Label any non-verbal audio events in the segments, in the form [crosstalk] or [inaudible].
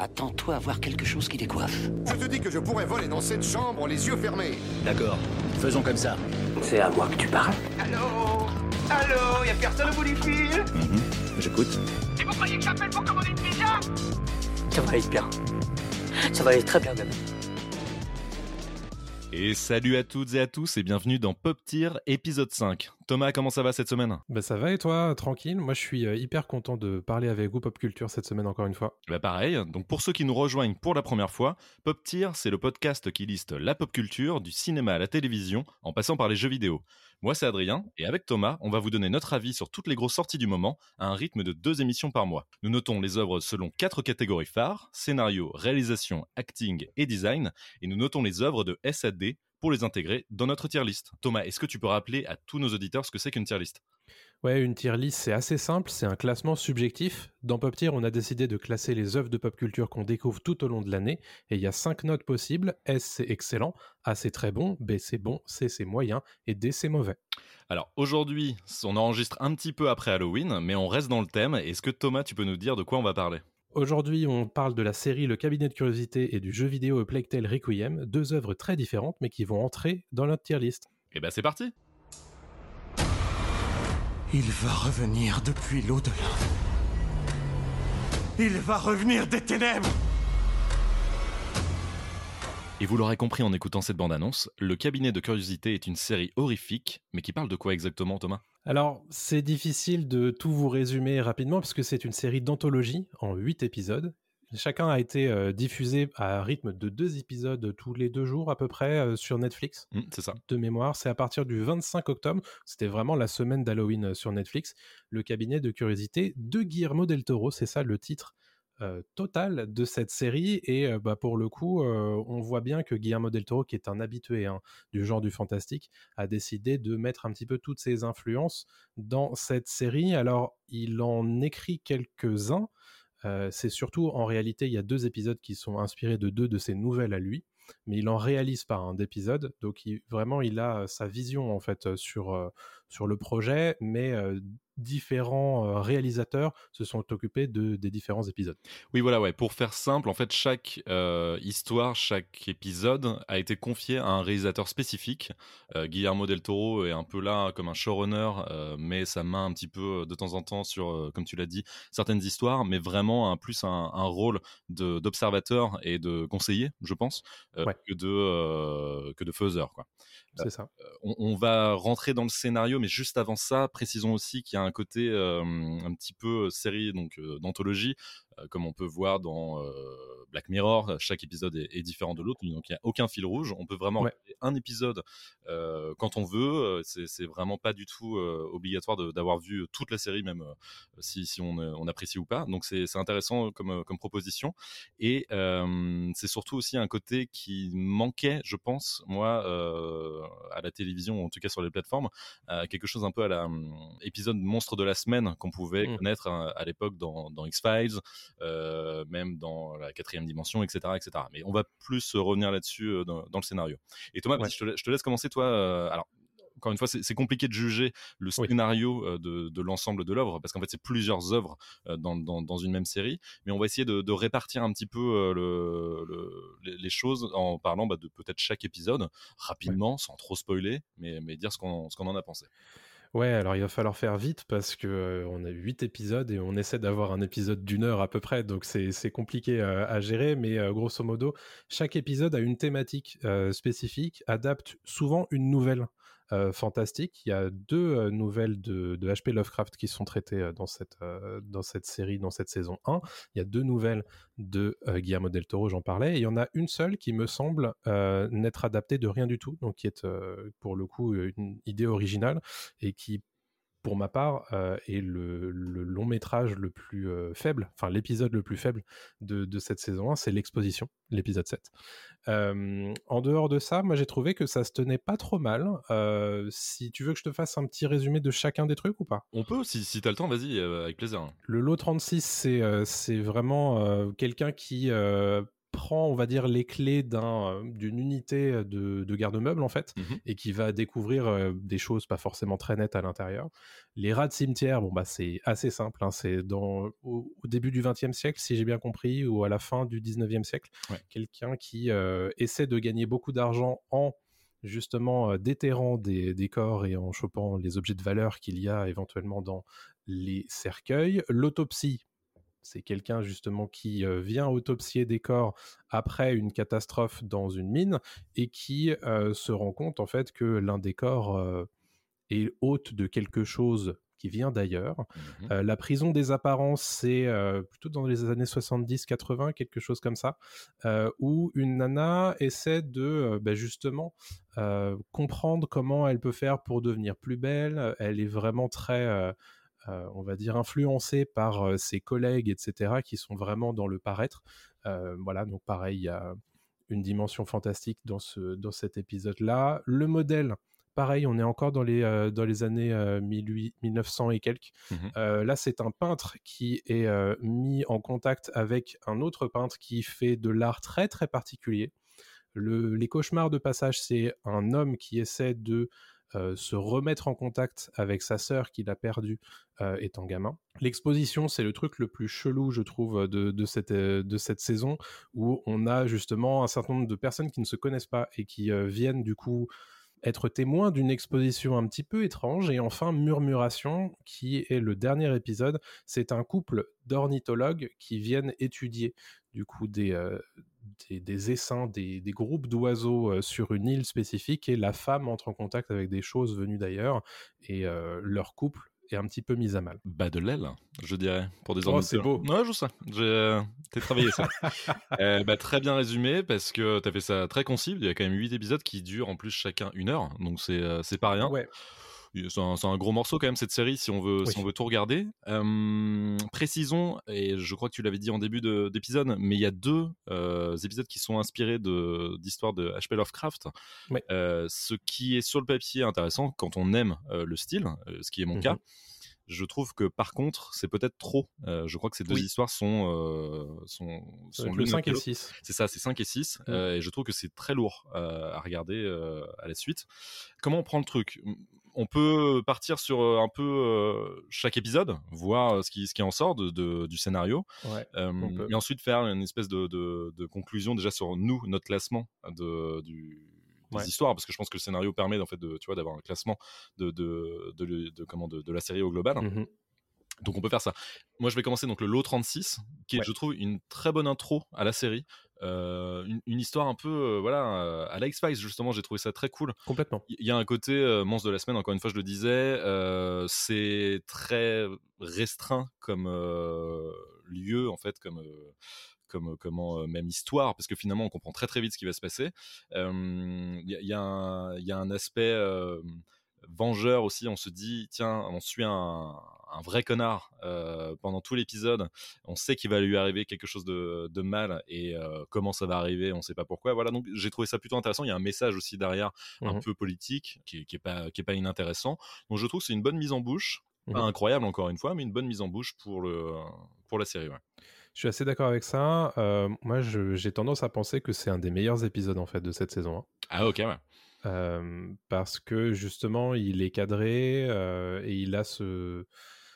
Attends-toi à voir quelque chose qui décoiffe. Je te dis que je pourrais voler dans cette chambre les yeux fermés. D'accord, faisons comme ça. C'est à moi que tu parles Allô Allô Y'a personne au bout du fil J'écoute. Et vous croyez que j'appelle pour commander une pizza? Ça va aller bien. Ça va aller très bien même. Et salut à toutes et à tous et bienvenue dans Pop Tier épisode 5. Thomas, comment ça va cette semaine? Bah ça va et toi, tranquille Moi je suis euh, hyper content de parler avec vous Pop Culture cette semaine encore une fois. Bah pareil, donc pour ceux qui nous rejoignent pour la première fois, Pop Tier c'est le podcast qui liste la pop culture du cinéma à la télévision en passant par les jeux vidéo. Moi c'est Adrien et avec Thomas on va vous donner notre avis sur toutes les grosses sorties du moment à un rythme de deux émissions par mois. Nous notons les œuvres selon quatre catégories phares, scénario, réalisation, acting et design et nous notons les œuvres de SAD pour les intégrer dans notre tier list. Thomas, est-ce que tu peux rappeler à tous nos auditeurs ce que c'est qu'une tier list? Ouais, une tier list, c'est assez simple, c'est un classement subjectif. Dans Pop Tier, on a décidé de classer les œuvres de pop culture qu'on découvre tout au long de l'année, et il y a cinq notes possibles. S, c'est excellent, A, c'est très bon, B, c'est bon, C, c'est moyen, et D, c'est mauvais. Alors aujourd'hui, on enregistre un petit peu après Halloween, mais on reste dans le thème. Est-ce que Thomas, tu peux nous dire de quoi on va parler? Aujourd'hui, on parle de la série Le Cabinet de Curiosité et du jeu vidéo A Plague Tale Requiem, deux œuvres très différentes mais qui vont entrer dans notre tier list. Eh ben c'est parti Il va revenir depuis l'au-delà. Il va revenir des ténèbres. Et vous l'aurez compris en écoutant cette bande-annonce, Le Cabinet de Curiosité est une série horrifique, mais qui parle de quoi exactement Thomas? Alors, c'est difficile de tout vous résumer rapidement puisque c'est une série d'anthologie en 8 épisodes. Chacun a été euh, diffusé à rythme de deux épisodes tous les deux jours à peu près euh, sur Netflix. Mmh, C'est ça. de mémoire. C'est à partir du 25 octobre. C'était vraiment la semaine d'Halloween euh, sur Netflix. Le cabinet de curiosité de Guillermo del Toro. C'est ça le titre euh, total de cette série. Et euh, bah, pour le coup, euh, on voit bien que Guillermo del Toro, qui est un habitué hein, du genre du fantastique, a décidé de mettre un petit peu toutes ses influences dans cette série. Alors, il en écrit quelques-uns. Euh, c'est surtout, en réalité, il y a deux épisodes qui sont inspirés de deux de ses nouvelles à lui mais il en réalise pas un d'épisode. Donc vraiment, il a sa vision en fait sur sur le projet, mais différents réalisateurs se sont occupés de, des différents épisodes. Oui, voilà, ouais. Pour faire simple, en fait, chaque euh, histoire, chaque épisode a été confié à un réalisateur spécifique. Euh, Guillermo del Toro est un peu là comme un showrunner, euh, met sa main un petit peu de temps en temps sur, comme tu l'as dit, certaines histoires, mais vraiment un, plus un, un rôle d'observateur et de conseiller, je pense, Ouais. que de que de faiseur, quoi. C'est ça. on, on va rentrer dans le scénario, mais juste avant ça, précisons aussi qu'il y a un côté euh, un petit peu série donc euh, d'anthologie, euh, comme on peut voir dans euh, Black Mirror. Chaque épisode est, est différent de l'autre, donc il n'y a aucun fil rouge. On peut vraiment Ouais. regarder un épisode euh, quand on veut. Euh, C'est vraiment pas du tout euh, obligatoire d'avoir vu toute la série, même euh, si, si on, euh, on apprécie ou pas. Donc c'est intéressant comme, euh, comme proposition. Et euh, c'est surtout aussi un côté qui manquait, je pense, moi, euh, à la télévision, en tout cas sur les plateformes, euh, quelque chose un peu à la hum, monstre de la semaine qu'on pouvait Mm. connaître hein, à l'époque dans, dans X-Files, euh, même dans la quatrième dimension, etc., etc. Mais on va plus revenir là-dessus euh, dans, dans le scénario. Et Thomas, Ouais. je, te, la- je te laisse commencer, toi. euh, alors, encore une fois, c'est compliqué de juger le scénario de, l'ensemble de l'œuvre, parce qu'en fait, c'est plusieurs œuvres dans, dans, dans une même série, mais on va essayer de, de répartir un petit peu le, le- les, choses en parlant bah, de peut-être chaque épisode, rapidement, sans trop spoiler, mais, mais dire ce qu'on ce qu'on en a pensé. Ouais, alors il va falloir faire vite parce que euh, on a huit épisodes et on essaie d'avoir un épisode d'une heure à peu près, donc c'est compliqué euh, à gérer, mais euh, grosso modo, chaque épisode a une thématique spécifique, adapte souvent une nouvelle fantastique. Il y a deux nouvelles de, H.P. Lovecraft qui sont traitées dans cette dans cette série, dans cette saison 1. Il y a deux nouvelles de Guillermo del Toro, j'en parlais. Et il y en a une seule qui me semble n'être adaptée de rien du tout, donc qui est pour le coup une idée originale et qui, pour ma part, euh, est le, le long métrage le plus euh, faible, enfin l'épisode le plus faible de, de cette saison 1, c'est l'exposition, l'épisode 7. Euh, en dehors de ça, moi j'ai trouvé que ça se tenait pas trop mal. Euh, si tu veux que je te fasse un petit résumé de chacun des trucs ou pas? On peut, si, si t'as le temps, vas-y, avec plaisir. Le lot 36, c'est c'est vraiment quelqu'un qui prend on va dire, les clés d'un, d'une unité de, de garde-meubles, en fait, Mhm. et qui va découvrir euh, des choses pas forcément très nettes à l'intérieur. Les rats de cimetière, bon, bah, c'est assez simple. hein, c'est dans, au, au début du XXe siècle, si j'ai bien compris, ou à la fin du XIXe siècle. Ouais. Quelqu'un qui euh, essaie de gagner beaucoup d'argent en justement euh, déterrant des, des corps et en chopant les objets de valeur qu'il y a éventuellement dans les cercueils. L'autopsie, c'est quelqu'un justement qui vient autopsier des corps après une catastrophe dans une mine et qui se rend compte en fait que l'un des corps est hôte de quelque chose qui vient d'ailleurs. Euh, la prison des apparences, c'est euh, plutôt dans les années 70-80, quelque chose comme ça, euh, où une nana essaie de bah, justement comprendre comment elle peut faire pour devenir plus belle. Elle est vraiment très, on va dire, influencée par euh, ses collègues, etc., qui sont vraiment dans le paraître. Euh, voilà, donc pareil, il y a une dimension fantastique dans, ce, dans cet épisode-là. Le modèle, pareil, on est encore dans les, euh, dans les années euh, 18 1900 et quelques. Euh, là, c'est un peintre qui est euh, mis en contact avec un autre peintre qui fait de l'art très très particulier. Le- les cauchemars de passage, c'est un homme qui essaie de euh, se remettre en contact avec sa sœur qu'il a perdue euh, étant gamin. L'exposition, c'est le truc le plus chelou, je trouve, de, de cette, euh, de cette saison, où on a justement un certain nombre de personnes qui ne se connaissent pas et qui euh, viennent du coup être témoins d'une exposition un petit peu étrange. Et enfin, Murmuration, qui est le dernier épisode, c'est un couple d'ornithologues qui viennent étudier du coup des, euh, des, des essaims, des, des groupes d'oiseaux sur une île spécifique, et la femme entre en contact avec des choses venues d'ailleurs, et leur couple est un petit peu mis à mal. Bas de l'aile, je dirais, pour des Oh, c'est beau. Ouais, je sais. J'ai euh, travaillé ça. [laughs] Euh, bah, très bien résumé parce que t'as fait ça très concis. Il y a quand même 8 épisodes qui durent en plus chacun une heure, donc c'est euh, c'est pas rien. Ouais. C'est un, gros morceau quand même cette série si on veut, si on veut tout regarder. Euh, précisons, et je crois que tu l'avais dit en début de- d'épisode, mais il y a deux euh, épisodes qui sont inspirés de- d'histoires de, H.P. Lovecraft. Euh, ce qui est sur le papier intéressant quand on aime euh, le style, ce qui est mon Mhm. cas. Je trouve que par contre, c'est peut-être trop. Je crois que ces deux Oui. histoires sont, sont, le 5 après et le l'autre. 6. C'est ça, c'est 5 et 6. Mm. euh, et je trouve que c'est très lourd à regarder à la suite. Comment on prend le truc? On peut partir sur euh, un peu euh, chaque épisode, voir euh, ce qui, ce qui en sort de, de- du scénario, Ouais. et ensuite faire une espèce de, conclusion déjà sur nous, notre classement de, du, des Ouais. histoires, parce que je pense que le scénario permet en fait de, tu vois, d'avoir un classement de, de, de, de- de- comment, de, la série au global. Mhm. Donc on peut faire ça. Moi je vais commencer donc le lot 36, qui est Ouais. je trouve une très bonne intro à la série. Euh, une, une histoire un peu euh, voilà euh, à la X-Files justement, j'ai trouvé ça très cool. Complètement. Il y a un côté monstre de la semaine, encore une fois je le disais, c'est très restreint comme lieu en fait, comme... comme comment même histoire parce que finalement on comprend très très vite ce qui va se passer il y, y a un- il y a un aspect vengeur aussi on se dit tiens on suit un, un vrai connard euh, pendant tout l'épisode on sait qu'il va lui arriver quelque chose de, de mal et euh, comment ça va arriver on sait pas pourquoi voilà donc j'ai trouvé ça plutôt intéressant il y a un message aussi derrière un Mhm. peu politique qui, qui est pas qui est pas inintéressant donc je trouve que c'est une bonne mise en bouche pas Mhm. incroyable encore une fois mais une bonne mise en bouche pour le pour la série ouais. Je suis assez d'accord avec ça. Euh, moi, j'ai tendance à penser que c'est un des meilleurs épisodes en fait de cette saison. hein. ah ok ouais Euh, parce que justement, il est cadré euh, et il a ce,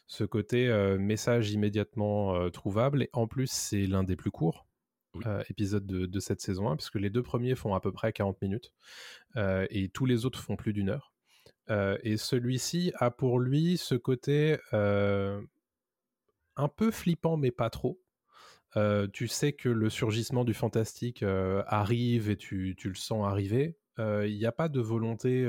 ce côté euh, message immédiatement trouvable. Et en plus, c'est l'un des plus courts Oui. épisodes de, de cette saison 1, puisque les deux premiers font à peu près 40 minutes et tous les autres font plus d'une heure. Et celui-ci a pour lui ce côté un peu flippant, mais pas trop. Euh, tu sais que le surgissement du fantastique euh, arrive et tu, tu le sens arriver. Il n'y a pas de volonté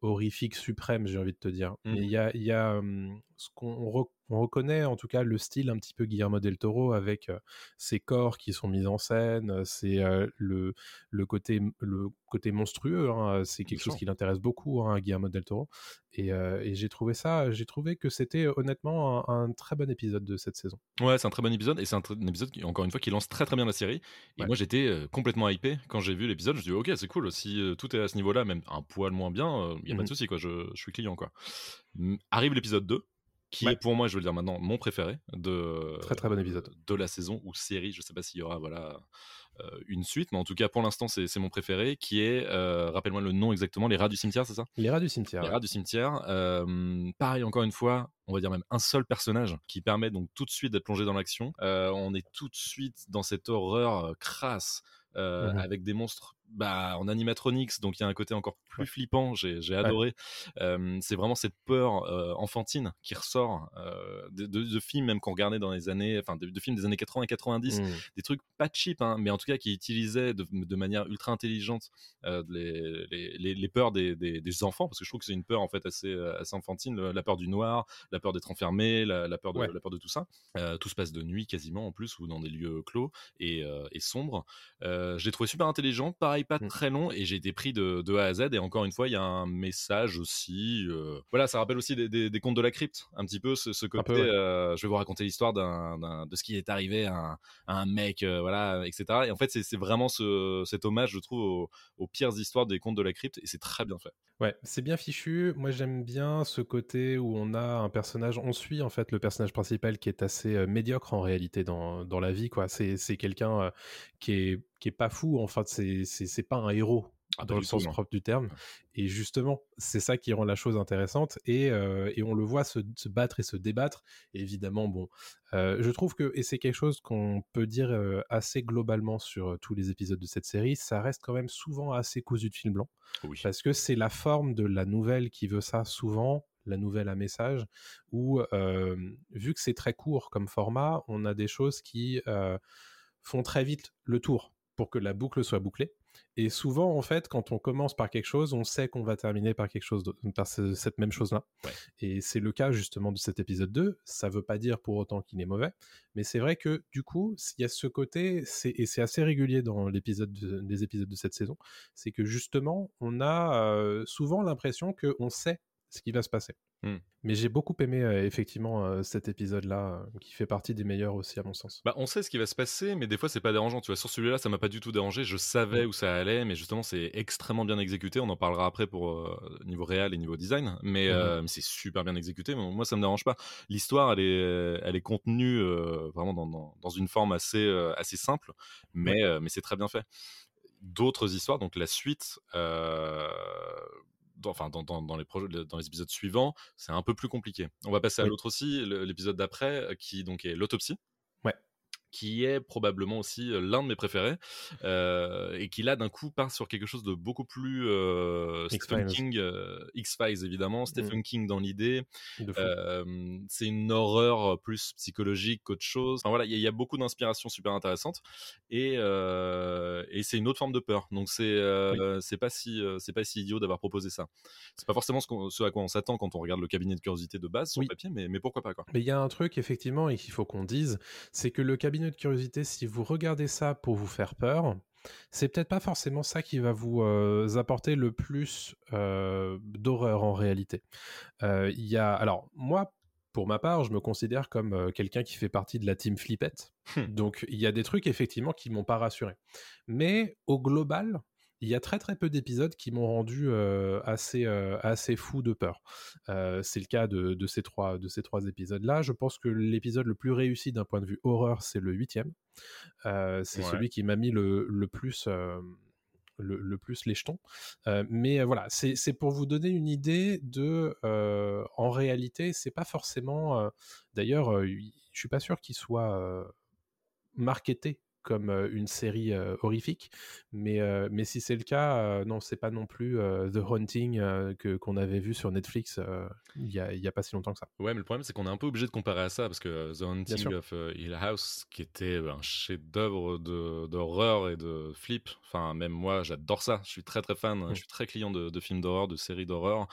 horrifique suprême, j'ai envie de te dire. Mm. Mais il y a, il y a hum, ce qu'on re- on reconnaît, en tout cas, le style un petit peu Guillermo del Toro avec euh, ces corps qui sont mis en scène, c'est euh, le, le, côté, le côté monstrueux. hein, c'est quelque chose qui l'intéresse beaucoup, hein, Guillermo del Toro. Et, euh, et j'ai trouvé ça, j'ai trouvé que c'était honnêtement un, un très bon épisode de cette saison. Ouais, c'est un très bon épisode et c'est un, épisode qui, encore une fois, qui lance très très bien la série. Et Ouais. moi, j'étais complètement hypé quand j'ai vu l'épisode. Je me suis dit, ok, c'est cool. Si tout est à ce niveau-là, même un poil moins bien, il y a pas de souci, quoi. Je, je suis client, quoi. Arrive l'épisode 2. Qui Ouais. est pour moi, je veux le dire maintenant, mon préféré de Très, très bon épisode. de la saison ou série. Je sais pas s'il y aura voilà euh, une suite, mais en tout cas pour l'instant c'est c'est mon préféré, qui est, euh, rappelle-moi le nom exactement, les rats du cimetière, c'est ça? Les rats du cimetière. Les rats du cimetière. euh, pareil, encore une fois, on va dire même un seul personnage qui permet donc tout de suite d'être plongé dans l'action. On est tout de suite dans cette horreur crasse. Euh, Mhm. avec des monstres bah, en animatronics, donc il y a un côté encore plus Ouais. flippant, j'ai adoré. Euh, c'est vraiment cette peur euh, enfantine qui ressort de, de- de films même qu'on regardait dans les années, enfin de, de films des années 80 et 90, Mm. des trucs pas cheap, hein, mais en tout cas qui utilisaient de, manière ultra intelligente les, les, les- les peurs des, des- des enfants, parce que je trouve que c'est une peur en fait assez, assez enfantine, le- la peur du noir, la peur d'être enfermé, la, la peur de, Ouais. la peur de tout ça. Tout se passe de nuit quasiment en plus, ou dans des lieux clos et, et sombres. Euh, je l'ai trouvé super intelligent, pareil, pas Mm. très long, et j'ai été pris de, de A à Z. Et encore une fois, il y a un message aussi. euh, Voilà, ça rappelle aussi des, des- des contes de la crypte, un petit peu ce, ce côté. peu, ouais. euh, je vais vous raconter l'histoire de ce qui est arrivé à un, à un mec, euh, voilà, etc. Et en fait, c'est vraiment ce, cet hommage, je trouve, aux, aux pires histoires des contes de la crypte, et c'est très bien fait. Ouais, c'est bien fichu. Moi, j'aime bien ce côté où on a un personnage, on suit en fait le personnage principal qui est assez euh, médiocre en réalité dans, dans la vie. quoi. C'est c'est quelqu'un euh, qui, est, qui est pas fou. En fait, c'est c'est pas un héros Ah, pas dans le tout, sens non. propre du terme. Et justement, c'est ça qui rend la chose intéressante. Et, euh, et on le voit se, se battre et se débattre. Et évidemment, bon, euh, je trouve que, et c'est quelque chose qu'on peut dire euh, assez globalement sur tous les épisodes de cette série, ça reste quand même souvent assez cousu de fil blanc. Oui. Parce que c'est la forme de la nouvelle qui veut ça souvent, la nouvelle à message, où vu que c'est très court comme format, on a des choses qui font très vite le tour pour que la boucle soit bouclée. Et souvent, en fait, quand on commence par quelque chose, on sait qu'on va terminer par quelque chose, par ce- cette même chose-là. Ouais. Et c'est le cas justement de cet épisode 2. Ça veut pas dire pour autant qu'il est mauvais, mais c'est vrai que du coup, il y a ce côté, c'est- et c'est assez régulier dans l'épisode de- épisodes de cette saison, c'est que justement, on a euh, souvent l'impression qu'on sait ce qui va se passer. Hmm. Mais j'ai beaucoup aimé euh, effectivement euh, cet épisode-là, euh, qui fait partie des meilleurs aussi à mon sens. Bah, on sait ce qui va se passer, mais des fois c'est pas dérangeant. Tu vois, sur celui-là, ça m'a pas du tout dérangé. Je savais où ça allait, mais justement c'est extrêmement bien exécuté. On en parlera après pour niveau réel et niveau design, mais, mais c'est super bien exécuté. Mais moi, ça me dérange pas. L'histoire, elle est, elle est contenue vraiment dans, dans, dans une forme assez, assez simple, mais, mais c'est très bien fait. D'autres histoires, donc la suite. euh, dans, enfin, dans, dans, dans les projets, dans les épisodes suivants, c'est un peu plus compliqué. On va passer à Oui. l'autre aussi, l'épisode d'après, euh, qui donc est l'autopsie. Qui est probablement aussi l'un de mes préférés euh, et qui là d'un coup part sur quelque chose de beaucoup plus euh, Stephen. King, euh, X-Files évidemment, Stephen King dans l'idée. C'est une horreur plus psychologique qu'autre chose. Enfin, voilà, il y, a- il y a beaucoup d'inspirations super intéressantes et, et c'est une autre forme de peur. Donc c'est euh, c'est pas si c'est pas si idiot d'avoir proposé ça. C'est pas forcément ce à quoi on s'attend quand on regarde le cabinet de curiosité de base sur Oui. papier, mais, mais pourquoi pas quoi. Mais il y a un truc, effectivement, et qu'il faut qu'on dise, c'est que le cabinet de curiosité, si vous regardez ça pour vous faire peur, c'est peut-être pas forcément ça qui va vous euh, apporter le plus euh, d'horreur en réalité. Euh, Il y a, alors moi, pour ma part, je me considère comme quelqu'un qui fait partie de la team flippette. Hmm. Donc il y a des trucs effectivement qui m'ont pas rassuré. Mais au global, il y a très très peu d'épisodes qui m'ont rendu euh, assez euh, assez fou de peur. Euh, c'est le cas de, de ces trois de ces trois épisodes là. Je pense que l'épisode le plus réussi d'un point de vue horreur, c'est le huitième. C'est Ouais. celui qui m'a mis le, le plus le, le plus les jetons. Euh, mais euh, voilà, c'est pour vous donner une idée de. euh, en réalité, c'est pas forcément. D'ailleurs, je suis pas sûr qu'il soit marketé comme une série horrifique, mais, mais si c'est le cas, non, c'est pas non plus The Haunting que qu'on avait vu sur Netflix il y, a, il y a pas si longtemps que ça. Ouais, mais le problème, c'est qu'on est un peu obligé de comparer à ça parce que The Haunting of Hill House, qui était euh, un chef-d'œuvre de- d'horreur et de flip, enfin, même moi, j'adore ça. Je suis très très fan, Mm. je suis très client de, de films d'horreur, de séries d'horreur.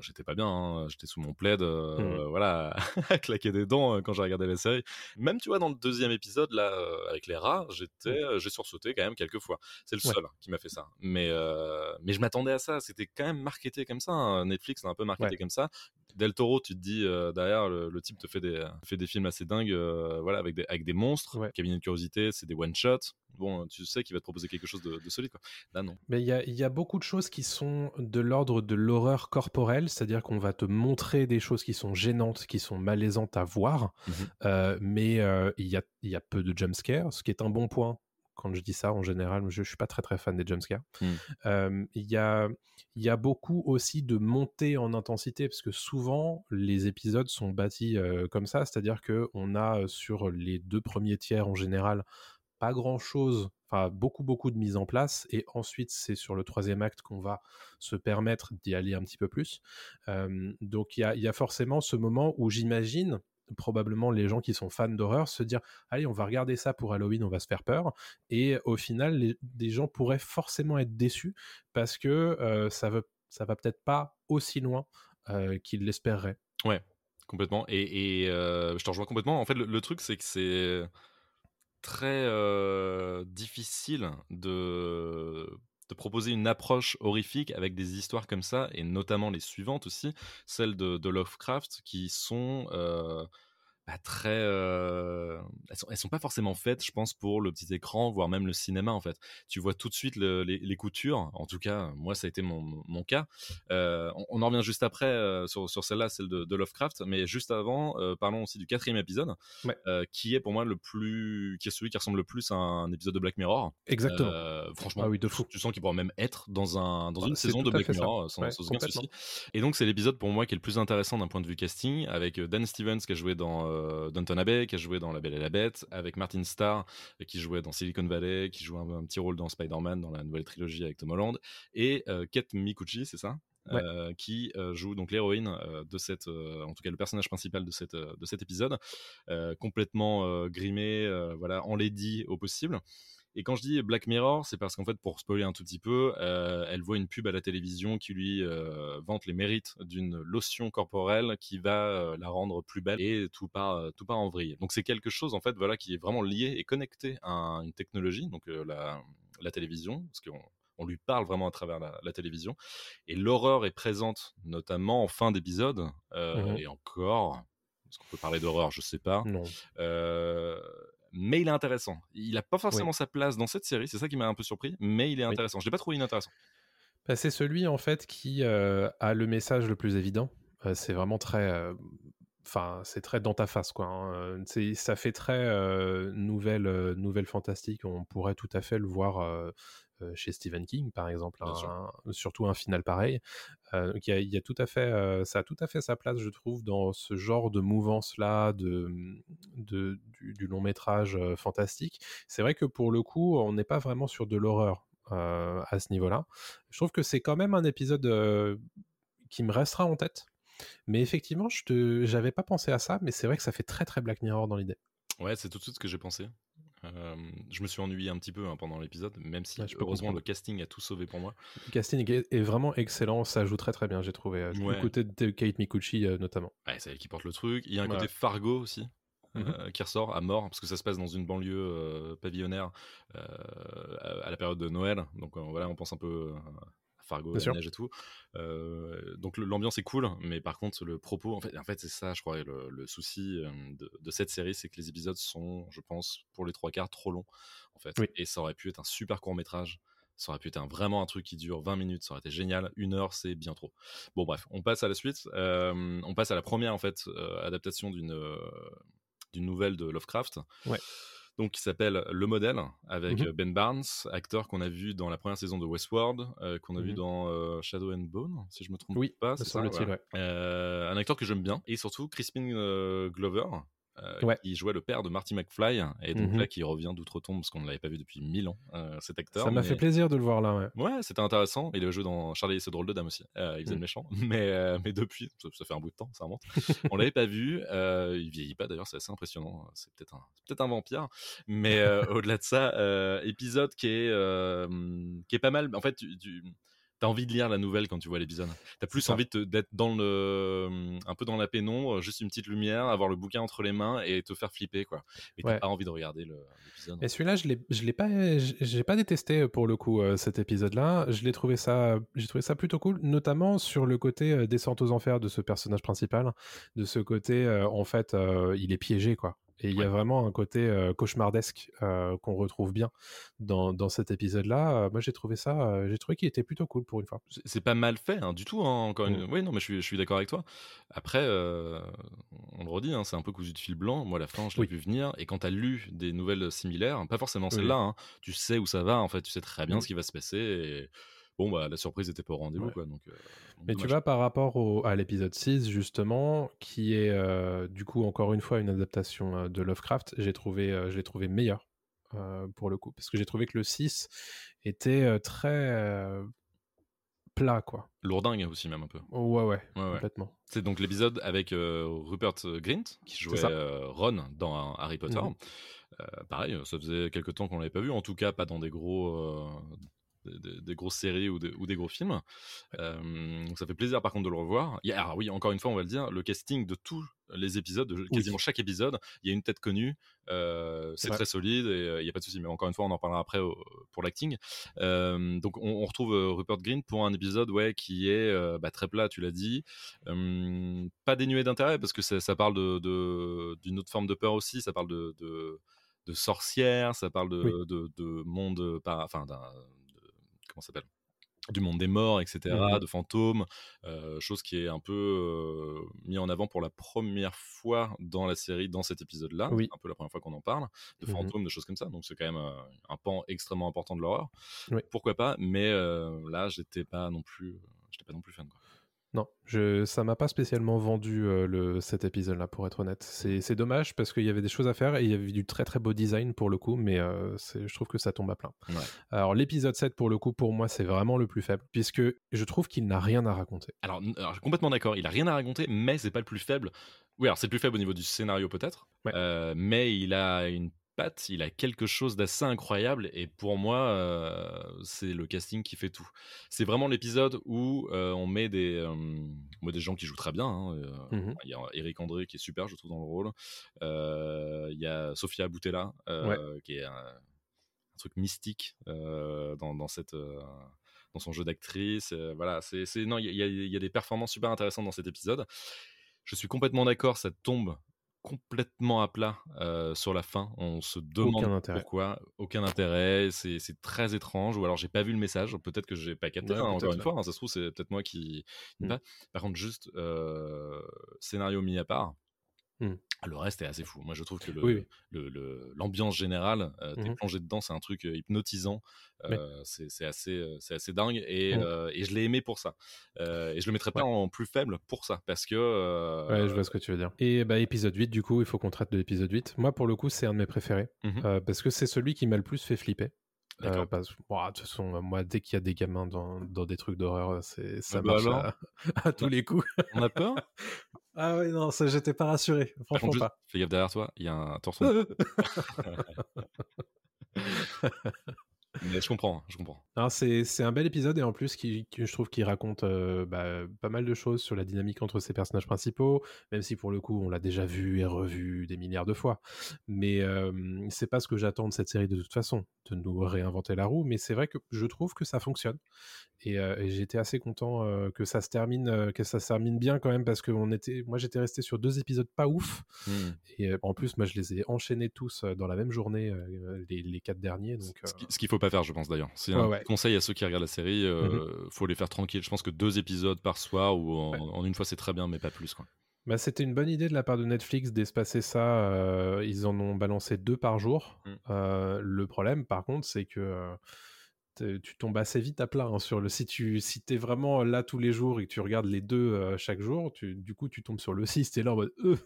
J'étais pas bien, hein, j'étais sous mon plaid, euh, Mm. voilà, [laughs] à claquer des dents euh, quand j'ai regardé la série. Même, tu vois, dans le deuxième épisode, là, euh, avec les rats, j'étais, euh, j'ai sursauté quand même quelques fois. C'est le. Ouais. seul hein, qui m'a fait ça. Mais, euh, mais je m'attendais à ça, c'était quand même marketé comme ça. hein. Netflix l'a un peu marketé Ouais. comme ça Del Toro, tu te dis euh, derrière, le, le type te fait des, fait des films assez dingues, euh, voilà, avec des, avec des monstres. Ouais. Cabinet de curiosité, c'est des one shots. Bon, tu sais qu'il va te proposer quelque chose de, de solide. Quoi. Là, non. Mais il y a, y a beaucoup de choses qui sont de l'ordre de l'horreur corporelle, c'est-à-dire qu'on va te montrer des choses qui sont gênantes, qui sont malaisantes à voir, Mhm. euh, mais il y, a, il y a peu de jumpscares, ce qui est un bon point. Quand je dis ça, en général, je ne suis pas très très fan des jumpscares. Mhm. Euh, Il y, a, il y a beaucoup aussi de montée en intensité, parce que souvent, les épisodes sont bâtis euh, comme ça, c'est-à-dire qu'on a euh, sur les deux premiers tiers en général pas grand chose, enfin beaucoup beaucoup de mise en place, et ensuite c'est sur le troisième acte qu'on va se permettre d'y aller un petit peu plus. Euh, donc il y a, il y a forcément ce moment où j'imagine probablement les gens qui sont fans d'horreur se dire allez on va regarder ça pour Halloween on va se faire peur et au final les, gens pourraient forcément être déçus parce que euh, ça veut ça va peut-être pas aussi loin euh, qu'ils l'espéreraient Complètement. Et, et, euh, je te rejoins complètement. En fait, le, truc, c'est que c'est très difficile de, de proposer une approche horrifique avec des histoires comme ça, et notamment les suivantes aussi, celles de, Lovecraft, qui sont euh, bah, très... euh, elles, sont, elles sont pas forcément faites, je pense, pour le petit écran, voire même le cinéma, en fait. Tu vois tout de suite le- les, les coutures, en tout cas, moi, ça a été mon, mon cas. Euh, on, on en revient juste après euh, sur, sur celle-là, celle de, de Lovecraft, mais juste avant, parlons aussi du quatrième épisode, Ouais. qui est pour moi le plus, qui est celui qui ressemble le plus à un épisode de Black Mirror. exactement franchement, Ah oui, de fou. tu sens qu'il pourra même être dans un dans Ah, une saison de Black. Mirror sans, Ouais, sans aucun souci. Et donc c'est l'épisode pour moi qui est le plus intéressant d'un point de vue casting, avec Dan Stevens qui a joué dans euh, Downton Abbey, qui a joué dans La Belle et la Bête, avec Martin Starr qui jouait dans Silicon Valley, qui joue un, un petit rôle dans Spider-Man dans la nouvelle trilogie avec Tom Holland, et euh, Kate Mikuchi, c'est ça? Ouais. Euh, qui euh, joue donc l'héroïne euh, de cette, en tout cas le personnage principal de, cette, de cet épisode, complètement grimé, voilà, enlaidi au possible. Et quand je dis Black Mirror, c'est parce qu'en fait, pour spoiler un tout petit peu, euh, elle voit une pub à la télévision qui lui euh, vante les mérites d'une lotion corporelle qui va euh, la rendre plus belle et tout part, tout part en vrille. Donc c'est quelque chose en fait, voilà, qui est vraiment lié et connecté à une technologie, donc la, la télévision, parce qu'on on lui parle vraiment à travers la, la télévision. Et l'horreur est présente, notamment en fin d'épisode, euh, Mhm. et encore. Est-ce qu'on peut parler d'horreur? Je sais pas. non Euh, mais il est intéressant. Il n'a pas forcément sa place dans cette série, c'est ça qui m'a un peu surpris, mais il est Oui. intéressant. Je l'ai pas trouvé inintéressant. Bah, c'est celui en fait qui euh, a le message le plus évident. Euh, c'est vraiment très, euh, enfin c'est très dans ta face quoi. hein. C'est- ça fait très euh, nouvelle, euh, nouvelle fantastique. On pourrait tout à fait le voir chez Stephen King par exemple. Un- surtout un final pareil. Euh, il y a, il y a tout à fait, euh, ça a tout à fait sa place je trouve dans ce genre de mouvance là de, de du, du long métrage euh, fantastique. C'est vrai que pour le coup on n'est pas vraiment sur de l'horreur euh, à ce niveau-là. Je trouve que c'est quand même un épisode euh, qui me restera en tête. Mais effectivement, je te, j'avais pas pensé à ça, mais c'est vrai que ça fait très très Black Mirror dans l'idée. Ouais, c'est tout de suite ce que j'ai pensé. Euh, je me suis ennuyé un petit peu hein, pendant l'épisode, même si Ouais, je peux heureusement le casting a tout sauvé pour moi. Le casting est, vraiment excellent, ça joue très très bien, j'ai trouvé. euh, Ouais. Du côté de Kate Mikuchi euh, notamment. Ouais, c'est elle qui porte le truc. Il y a un Ouais. côté Fargo aussi. Mhm. euh, qui ressort à mort parce que ça se passe dans une banlieue pavillonnaire à, la période de Noël donc voilà on pense un peu Fargo, la neige et tout Euh, donc l'ambiance est cool mais par contre le propos en fait, en fait c'est ça je crois le, le souci euh, de, de cette série c'est que les épisodes sont je pense pour les trois quarts trop longs en fait Oui. et ça aurait pu être un super court métrage ça aurait pu être un, vraiment un truc qui dure 20 minutes, ça aurait été génial. Une heure, c'est bien trop. Bon, bref, on passe à la suite. Euh, on passe à la première en fait adaptation d'une d'une nouvelle de Lovecraft. Ouais. Donc qui s'appelle Le Modèle avec Mhm. euh, Ben Barnes, acteur qu'on a vu dans la première saison de Westworld, euh, qu'on a vu Mhm. dans euh, Shadow and Bone, si je me trompe Oui, pas. c'est ça, voilà. Euh, un acteur que j'aime bien et surtout Crispin Glover. Euh, Ouais. qui jouait le père de Marty McFly et donc Mhm. là qui revient d'outre-tombe parce qu'on ne l'avait pas vu depuis mille ans euh, cet acteur Ça m'a mais- fait plaisir de le voir là. Ouais. Ouais, c'était intéressant. Il avait joué dans Charlie et ses drôles de dames aussi. Euh, il faisait Mm. le méchant. [laughs] Mais, euh, mais depuis, ça, ça fait un bout de temps, ça remonte. On l'avait pas vu. Euh, il vieillit pas d'ailleurs, c'est assez impressionnant. C'est peut-être un, peut-être un vampire. Mais au-delà de ça, épisode qui est, qui est pas mal. En fait, tu, tu- T'as envie de lire la nouvelle quand tu vois l'épisode. T'as plus envie d'être dans le, un peu dans la pénombre, juste une petite lumière, avoir le bouquin entre les mains et te faire flipper, quoi. Mais t'as Ouais. pas envie de regarder l'épisode. Et celui-là, je l'ai, je l'ai pas, j- j'ai pas détesté euh, pour le coup euh, cet épisode-là. Je l'ai trouvé ça, j'ai trouvé ça plutôt cool, notamment sur le côté euh, descente aux enfers de ce personnage principal, de ce côté euh, en fait, il est piégé quoi. Et il y a vraiment un côté euh, cauchemardesque euh, qu'on retrouve bien dans, dans cet épisode-là. Euh, moi, j'ai trouvé ça, j'ai trouvé qu'il était plutôt cool pour une fois. C'est- pas mal fait, hein, du tout. hein, encore une... Mm. Oui, non, mais je suis, je suis d'accord avec toi. Après, on le redit, hein, c'est un peu cousu de fil blanc. Moi, la fin, je l'ai Oui. vu venir. Et quand t'as lu des nouvelles similaires, pas forcément celle-là, tu sais où ça va. En fait, tu sais très bien Mm. ce qui va se passer. Et bon, bah, la surprise était pas au rendez-vous, Ouais. quoi. Donc, euh, Mais tu vois, par rapport au- à l'épisode 6, justement, qui est euh, du coup encore une fois une adaptation euh, de Lovecraft, j'ai trouvé, euh, je l'ai trouvé meilleur pour le coup. Parce que j'ai trouvé que le 6 était très plat, quoi. Lourdingue aussi, même un peu. Ouais, ouais, Ouais, ouais. complètement. C'est donc l'épisode avec euh, Rupert Grint, qui jouait euh, Ron dans Harry Potter. Mhm. Euh, pareil, ça faisait quelques temps qu'on l'avait pas vu, en tout cas pas dans des gros, des, grosses séries ou, des- ou des gros films. Euh, donc ça fait plaisir par contre de le revoir. Il y a- alors oui, encore une fois, on va le dire, le casting de tous les épisodes, de quasiment chaque épisode, il y a une tête connue, euh, c'est très solide et euh, il n'y a pas de souci. Mais encore une fois, on en parlera après euh, pour l'acting. Euh, donc on, on retrouve euh, Rupert Green pour un épisode ouais, qui est euh, bah, très plat, tu l'as dit. Euh, pas dénué d'intérêt parce que ça, ça parle de- de- d'une autre forme de peur aussi, ça parle de, de, de sorcières, ça parle de, Oui. de, de monde, enfin, de- comment ça s'appelle du monde des morts, etc., Mhm. de fantômes, euh, chose qui est un peu euh, mis en avant pour la première fois dans la série, dans cet épisode-là. Oui. Un peu la première fois qu'on en parle, de Mhm. fantômes, de choses comme ça. Donc c'est quand même euh, un pan extrêmement important de l'horreur. Oui. Pourquoi pas Mais euh, là, j'étais pas non plus, j'étais pas non plus fan. Quoi. Non, je, ça m'a pas spécialement vendu euh, le, cet épisode-là, pour être honnête. C'est c'est dommage parce qu'il y avait des choses à faire et il y avait du très très beau design pour le coup, mais euh, je trouve que ça tombe à plein. Ouais. Alors l'épisode 7, pour le coup, pour moi, c'est vraiment le plus faible, puisque je trouve qu'il n'a rien à raconter. Alors, je suis complètement d'accord, il a rien à raconter, mais c'est pas le plus faible. Oui, alors c'est le plus faible au niveau du scénario peut-être, Ouais. euh, mais il a une il a quelque chose d'assez incroyable, et pour moi, euh, c'est le casting qui fait tout. C'est vraiment l'épisode où euh, on met des, euh, on met des gens qui jouent très bien. hein, Mhm. Il y a Eric André qui est super, je trouve, dans le rôle. Il y a Sofia Boutella, Ouais. qui est un, un truc mystique dans, dans cette. dans son jeu d'actrice, voilà, c'est, non, il y, y a des performances super intéressantes dans cet épisode. Je suis complètement d'accord, ça tombe complètement à plat euh, sur la fin. On se demande Aucun pourquoi, aucun intérêt. C'est, très étrange, ou alors j'ai pas vu le message. Peut-être que j'ai pas capté. Ouais, hein, encore une fois, hein, ça se trouve c'est peut-être moi qui. Mm. pas. Par contre, juste euh, scénario mis à part. Mm. Le reste est assez fou. Moi, je trouve que le, Oui, oui. le- le- l'ambiance générale, euh, t'es Mhm. plongé dedans, c'est un truc euh, hypnotisant. Euh, c'est, c'est assez, euh, c'est assez dingue et, euh, et je l'ai aimé pour ça. Et je le mettrais pas Ouais. en plus faible pour ça parce que. Ouais, je vois ce que tu veux dire. Et bah, épisode 8, du coup, il faut qu'on traite de l'épisode 8. Moi, pour le coup, c'est un de mes préférés, euh, parce que c'est celui qui m'a le plus fait flipper. Euh, parce- bon, de toute façon, moi, dès qu'il y a des gamins dans, dans des trucs d'horreur, c'est, ça Ah bah marche à, à tous les coups. On a peur? [laughs] Ah oui, non, ça, j'étais pas rassuré. Franchement contre, pas. fais gaffe derrière toi, il y a un torson. [laughs] [laughs] Mais je comprends, je comprends. C'est, un bel épisode et en plus qui, qui- je trouve qu'il raconte euh, bah, pas mal de choses sur la dynamique entre ces personnages principaux, même si pour le coup on l'a déjà vu et revu des milliards de fois. Mais euh, c'est pas ce que j'attends de cette série de toute façon, de nous réinventer la roue. Mais c'est vrai que je trouve que ça fonctionne et, euh, et j'étais assez content euh, que ça se termine, euh, que ça se termine bien quand même parce que on était, moi j'étais resté sur deux épisodes pas ouf Hmm. et en plus moi je les ai enchaînés tous dans la même journée, les, les quatre derniers. Donc ce qu'il faut pas faire, je pense d'ailleurs. C'est Ouais, un ouais. conseil à ceux qui regardent la série. euh, Mhm. Faut les faire tranquilles. Je pense que deux épisodes par soir ou en, en une fois c'est très bien, mais pas plus. Quoi. Bah, c'était une bonne idée de la part de Netflix d'espacer ça. euh, ils en ont balancé deux par jour. Mm. Euh, le problème, par contre, c'est que euh, tu tombes assez vite à plat hein, sur le. Si tu si es vraiment là tous les jours et que tu regardes les deux euh, chaque jour, tu, du coup, tu tombes sur le 6, t'es là en mode euh,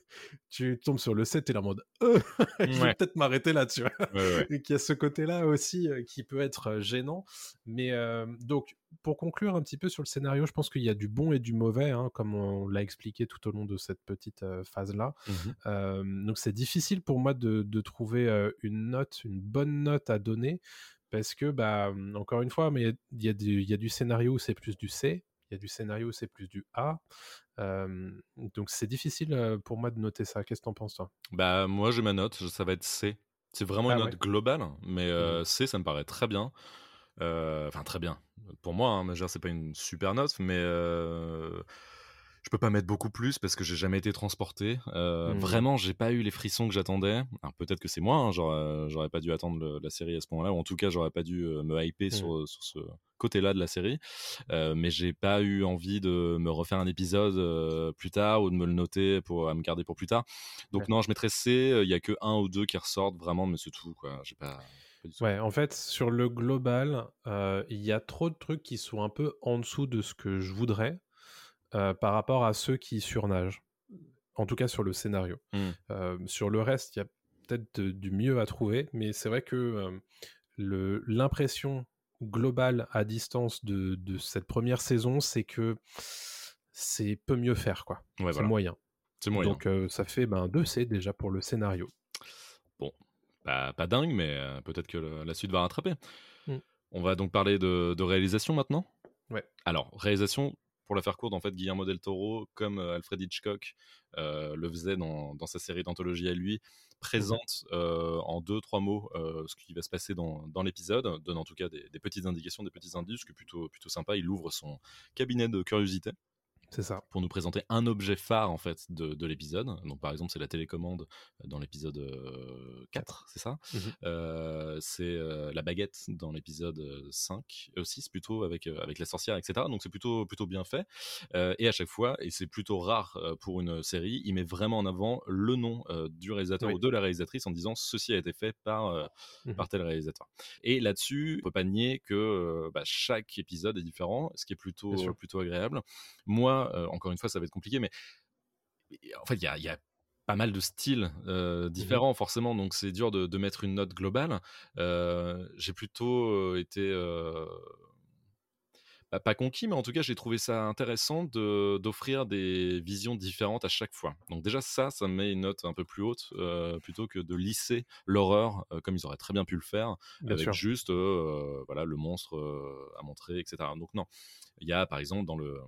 Tu tombes sur le 7, t'es là en mode euh, [laughs] Je vais Ouais. peut-être m'arrêter là, tu vois? Ouais, ouais. Et qu'il y a ce côté-là aussi euh, qui peut être euh, gênant. Mais euh, donc, pour conclure un petit peu sur le scénario, je pense qu'il y a du bon et du mauvais, hein, comme on l'a expliqué tout au long de cette petite euh, phase-là. Euh, donc, c'est difficile pour moi de, de trouver euh, une note, une bonne note à donner. Parce que, bah, encore une fois, mais il y, a du- il y a du scénario où c'est plus du C, il y a du scénario où c'est plus du A. Euh, donc c'est difficile pour moi de noter ça. Qu'est-ce que t'en penses, toi? Bah, moi, j'ai ma note, ça va être C. C'est vraiment Ah une ouais. note globale, mais euh, Mhm. C, ça me paraît très bien. Enfin, très bien. Pour moi, hein, c'est pas une super note, mais je peux pas mettre beaucoup plus parce que j'ai jamais été transporté. Euh, Mhm. Vraiment, j'ai pas eu les frissons que j'attendais. Alors, Peut-être que c'est moi, hein, j'aurais j'aurais pas dû attendre le- la série à ce moment-là, ou en tout cas, j'aurais pas dû euh, me hyper sur, sur ce côté-là de la série. Euh, mais j'ai pas eu envie de me refaire un épisode euh, plus tard ou de me le noter pour à me garder pour plus tard. Donc Ouais. non, je mettrais C. Il y a que un ou deux qui ressortent vraiment, mais c'est tout. Quoi. J'ai pas. Ouais, en fait, sur le global, euh, il y a trop de trucs qui sont un peu en dessous de ce que je voudrais euh, par rapport à ceux qui surnagent. En tout cas, sur le scénario. Mm. Euh, sur le reste, il y a peut-être du mieux à trouver, mais c'est vrai que euh, le- l'impression globale à distance de, de cette première saison, c'est que c'est peu mieux faire, quoi. Ouais, c'est voilà. moyen. C'est moyen. Donc, ça fait ben, 2 C déjà pour le scénario. Pas, pas dingue, mais peut-être que le- la suite va rattraper. Mm. On va donc parler de, de réalisation maintenant? Ouais. Alors, réalisation, pour la faire courte, en fait, Guillermo del Toro, comme euh, Alfred Hitchcock euh, le faisait dans, dans sa série d'anthologie à lui, présente euh, en deux, trois mots ce qui va se passer dans, dans l'épisode, donne en tout cas des, des petites indications, des petits indices, est plutôt, plutôt sympa. Il ouvre son cabinet de curiosité C'est ça. pour nous présenter un objet phare en fait de, de l'épisode. Donc par exemple c'est la télécommande dans l'épisode euh, 4, c'est ça? Mhm. Euh, C'est euh, la baguette dans l'épisode 5, euh, 6 plutôt avec, euh, avec la sorcière, etc. Donc c'est plutôt, plutôt bien fait. Euh, et à chaque fois, et c'est plutôt rare euh, pour une série, il met vraiment en avant le nom euh, du réalisateur Oui. ou de la réalisatrice en disant ceci a été fait par, euh, Mhm. par tel réalisateur. Et là-dessus, on peut pas nier que euh, bah, chaque épisode est différent, ce qui est plutôt, plutôt agréable. Moi, euh, encore une fois, ça va être compliqué, mais en fait, il y a, il y a pas mal de styles euh, différents, forcément, donc c'est dur de, de mettre une note globale. Euh, j'ai plutôt été. euh, bah, pas conquis, mais en tout cas, j'ai trouvé ça intéressant de- d'offrir des visions différentes à chaque fois. Donc déjà, ça, ça me met une note un peu plus haute, plutôt que de lisser l'horreur, comme ils auraient très bien pu le faire, Bien avec sûr. juste voilà, le monstre à montrer, etc. Donc non, il y a par exemple dans le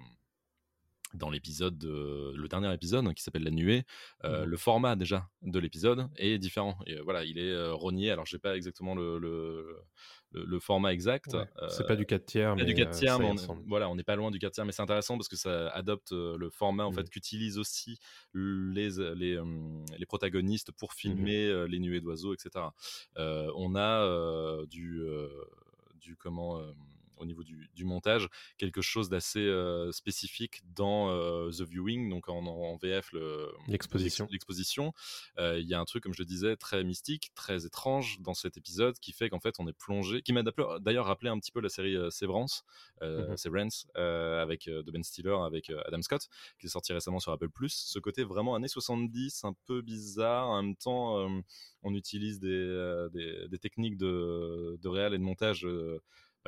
dans l'épisode de- le dernier épisode qui s'appelle la nuée euh, Mhm. le format déjà de l'épisode est différent et euh, voilà il est euh, rogné alors j'ai pas exactement le, le, le- le format exact Ouais. euh, c'est pas du 4 tiers, mais du 4 euh, tiers, mais on, voilà, on n'est pas loin du 4 tiers, mais c'est intéressant parce que ça adopte euh, le format en fait qu'utilisent aussi les, les, euh, les protagonistes pour Mmh filmer euh, les nuées d'oiseaux, etc. Euh, on a euh, du, euh, du comment euh, au niveau du, du montage quelque chose d'assez euh, spécifique dans euh, The Viewing, donc en, en VF le- L'exposition. l'ex- l'exposition. Euh, Il y a un truc, comme je le disais, très mystique, très étrange dans cet épisode qui fait qu'en fait on est plongé, qui m'a d'ailleurs- rappelé un petit peu la série Severance, Mhm. Severance avec de Ben Stiller avec Adam Scott qui est sorti récemment sur Apple Ce côté vraiment années 70, un peu bizarre, en même temps euh, on utilise des, des, des techniques de, de réal et de montage euh,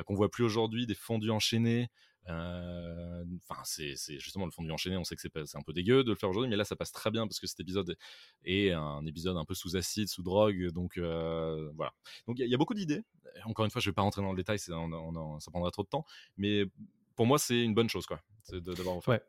qu'on voit plus aujourd'hui, des fondus enchaînés. Euh, Enfin, c'est justement le fondu enchaîné. On sait que c'est un peu dégueu de le faire aujourd'hui, mais là, ça passe très bien parce que cet épisode est un épisode un peu sous acide, sous drogue. Donc euh, voilà. Donc il y, a- il y a beaucoup d'idées. Encore une fois, je vais pas rentrer dans le détail, on- on ça prendra trop de temps. Mais pour moi, c'est une bonne chose, quoi. D'avoir. Ouais.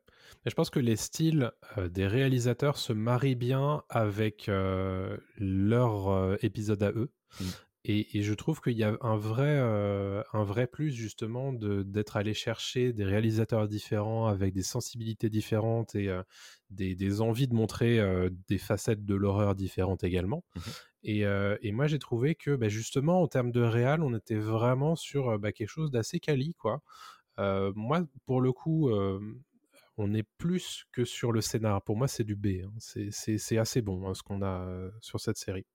Je pense que les styles euh, des réalisateurs se marient bien avec euh, leur euh, épisode à eux. Mm. Et, et je trouve qu'il y a un vrai, euh, un vrai plus justement d'être allé chercher des réalisateurs différents avec des sensibilités différentes et euh, des, des envies de montrer euh, des facettes de l'horreur différentes également. Mhm. Et, et moi j'ai trouvé que bah, justement en termes de réal, on était vraiment sur bah, quelque chose d'assez quali quoi. Moi pour le coup, on est plus que sur le scénar. Pour moi c'est du B. hein. C'est- assez bon hein, ce qu'on a sur cette série.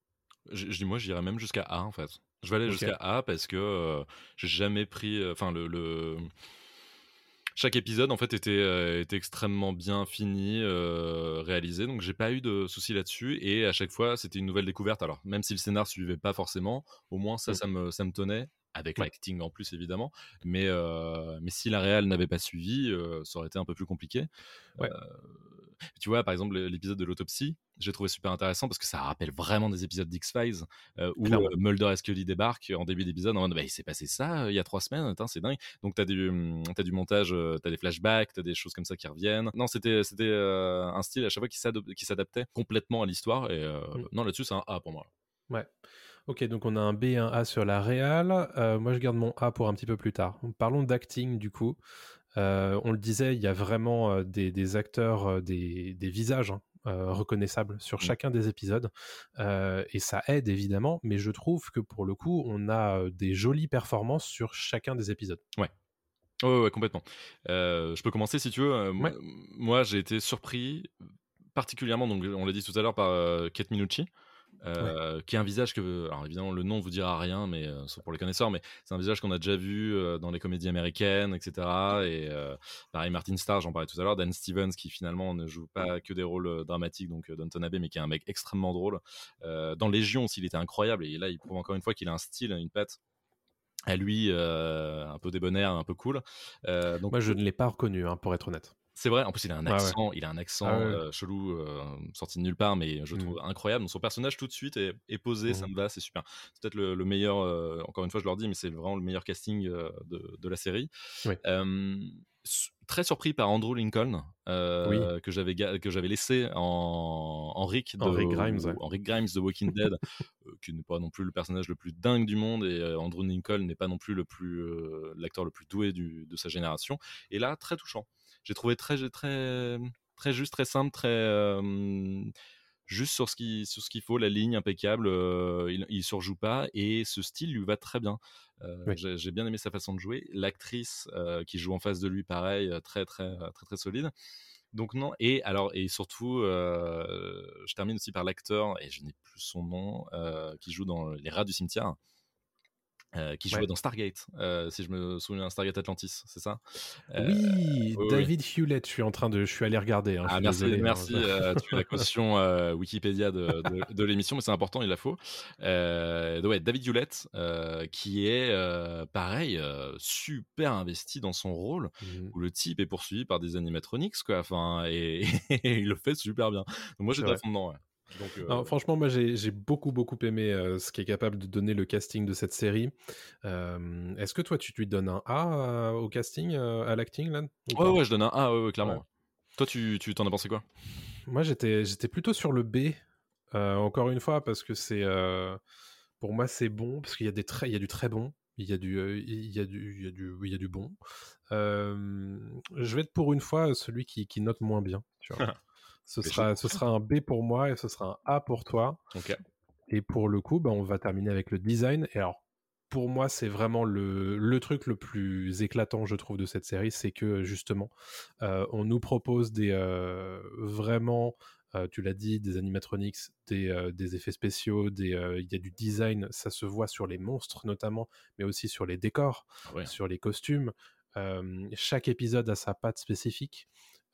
Je, dis moi, j'irais même jusqu'à A en fait. Je vais aller jusqu'à A parce que euh, j'ai jamais pris. euh, Enfin, le, le- chaque épisode en fait était, euh, était extrêmement bien fini, euh, réalisé, donc j'ai pas eu de soucis là-dessus. Et à chaque fois, c'était une nouvelle découverte. Alors, même si le scénar suivait pas forcément, au moins ça, Mm. ça me, ça me tenait. Avec Ouais. l'acting en plus évidemment, mais mais si la réal n'avait pas suivi, ça aurait été un peu plus compliqué. Ouais. Tu vois, par exemple, l'épisode de l'autopsie, j'ai trouvé super intéressant parce que ça rappelle vraiment des épisodes d'X-Files euh, où euh, Mulder et Scully débarquent en début d'épisode en mode bah, il s'est passé ça euh, il y a trois semaines, c'est dingue. Donc t'as du, hum, t'as du montage, t'as des flashbacks, t'as des choses comme ça qui reviennent. Non, c'était, c'était un style à chaque fois qui, s'adaptait complètement à l'histoire et Mm. non, là-dessus, c'est un A pour moi. Ouais. Ok, donc on a un B et un A sur la réal. Euh, moi, je garde mon A pour un petit peu plus tard. Parlons d'acting, du coup. Euh, on le disait, il y a vraiment des, des acteurs, des, des visages hein, reconnaissables sur Mm. chacun des épisodes. Et ça aide, évidemment, mais je trouve que pour le coup, on a des jolies performances sur chacun des épisodes. Ouais, ouais, ouais, complètement. Je peux commencer si tu veux. Ouais. Moi, j'ai été surpris, particulièrement, donc on l'a dit tout à l'heure, par euh, Kate Minucci. Euh, qui est un visage que, alors évidemment le nom vous dira rien, mais euh, sauf pour les connaisseurs, mais c'est un visage qu'on a déjà vu euh, dans les comédies américaines, etc. Et euh, pareil, Martin Starr, j'en parlais tout à l'heure, Dan Stevens qui finalement ne joue pas que des rôles dramatiques, donc Downton Abbey, mais qui est un mec extrêmement drôle. Dans Légion aussi, il était incroyable, et là il prouve encore une fois qu'il a un style, une patte à lui, euh, un peu débonnaire, un peu cool. Euh, donc Moi, je ne l'ai pas reconnu, hein, pour être honnête. C'est vrai, en plus il a un ouais. accent, il a un accent Ah ouais. euh, chelou euh, sorti de nulle part, mais je Mhm. trouve incroyable. Donc, son personnage tout de suite est, est posé, ça Mhm. me va, c'est super. C'est peut-être le, le meilleur, euh, encore une fois je leur dis, mais c'est vraiment le meilleur casting de, de la série. Oui. Su- très surpris par Andrew Lincoln que j'avais que j'avais laissé en, en Rick de, En Rick Grimes, ouais. en Rick Grimes de Walking Dead qui n'est pas non plus le personnage le plus dingue du monde et Andrew Lincoln n'est pas non plus le plus l'acteur le plus doué du- de sa génération et là très touchant j'ai trouvé très très très juste très simple très euh, juste sur ce qui sur ce qu'il faut la ligne impeccable euh, il, il surjoue pas et ce style lui va très bien. Euh, Oui. j'ai bien aimé sa façon de jouer. L'actrice qui joue en face de lui pareil euh, très très très très solide. Donc non et alors et surtout je termine aussi par l'acteur et je n'ai plus son nom qui joue dans les rats du cimetière euh, qui jouait Ouais. dans Stargate, euh, si je me souviens, Stargate Atlantis, c'est ça? Euh, oui, oui, oui. David Hewlett, je suis en train de, je suis allé regarder. hein, Ah, merci, désolé, hein. merci. tu as la [laughs] caution Wikipédia de, de- de l'émission, mais c'est important, il la faut. Ouais, David Hewlett, qui est pareil, super investi dans son rôle, Mhm. où le type est poursuivi par des animatronics, quoi. Enfin, et, [laughs] et il le fait super bien. Donc moi, j'étais à fond dedans. Ouais. Donc, euh, Non, franchement, moi j'ai j'ai beaucoup beaucoup aimé euh, ce qui est capable de donner le casting de cette série. Euh, Est-ce que toi tu lui donnes un A au casting, à l'acting là ou ouais, ouais, je donne un A, ouais, ouais, clairement. Ouais. Toi, tu tu t'en as pensé quoi? Moi j'étais j'étais plutôt sur le B. encore une fois parce que c'est pour moi c'est bon parce qu'il y a des très il y a du très bon. Il y a du, il y a du, il y a du, il y a du bon. Je vais être pour une fois celui qui, qui note moins bien. tu vois. [laughs] ce, Mais sera, ce sera un B pour moi et ce sera un A pour toi. Et pour le coup, bah, on va terminer avec le design. Et alors, pour moi, c'est vraiment le, le truc le plus éclatant, je trouve, de cette série, c'est que justement, euh, on nous propose des euh, vraiment, euh, tu l'as dit, des animatronics, des, des effets spéciaux, des, il y a du design, ça se voit sur les monstres notamment, mais aussi sur les décors, ouais. sur les costumes. Chaque épisode a sa patte spécifique.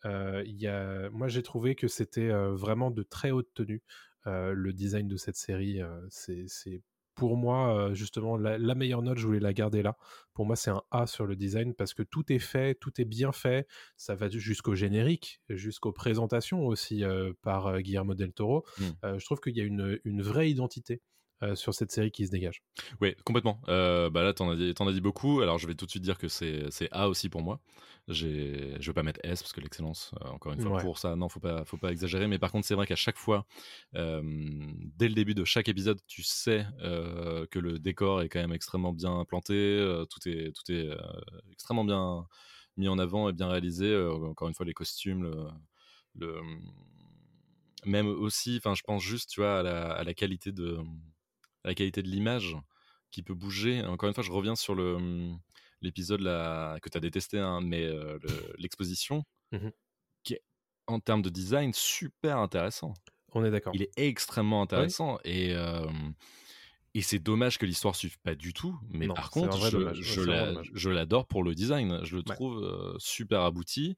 Il y a... Moi, j'ai trouvé que c'était vraiment de très haute tenue. Le design de cette série, c'est pour moi justement la, la meilleure note. Je voulais la garder là. Pour moi, c'est un A sur le design parce que tout est fait, tout est bien fait. Ça va jusqu'au générique, jusqu'aux présentations aussi euh, par Guillermo del Toro. Mm. Euh, je trouve qu'il y a une, une vraie identité euh, sur cette série qui se dégage. Oui, complètement. Euh, bah là, t'en as, dit- t'en as dit beaucoup. Alors, je vais tout de suite dire que c'est, c'est A aussi pour moi. Je vais pas mettre S parce que l'excellence, euh, encore une fois, Ouais. pour ça, non, faut pas, faut pas exagérer. Mais par contre, c'est vrai qu'à chaque fois, dès le début de chaque épisode, tu sais que le décor est quand même extrêmement bien planté. tout est, tout est extrêmement bien mis en avant et bien réalisé. encore une fois, les costumes, le, le- même aussi, enfin, je pense juste, tu vois, à la, à la qualité de, la qualité de l'image qui peut bouger. Encore une fois, je reviens sur le l'épisode que tu as détesté, hein, mais euh, le- l'exposition, Mhm. qui est en termes de design super intéressant. On est d'accord. Il est extrêmement intéressant et euh, et c'est dommage que l'histoire suive pas du tout. Mais Non, par contre, je, l'adore pour le design. Je le Ouais. trouve euh, super abouti.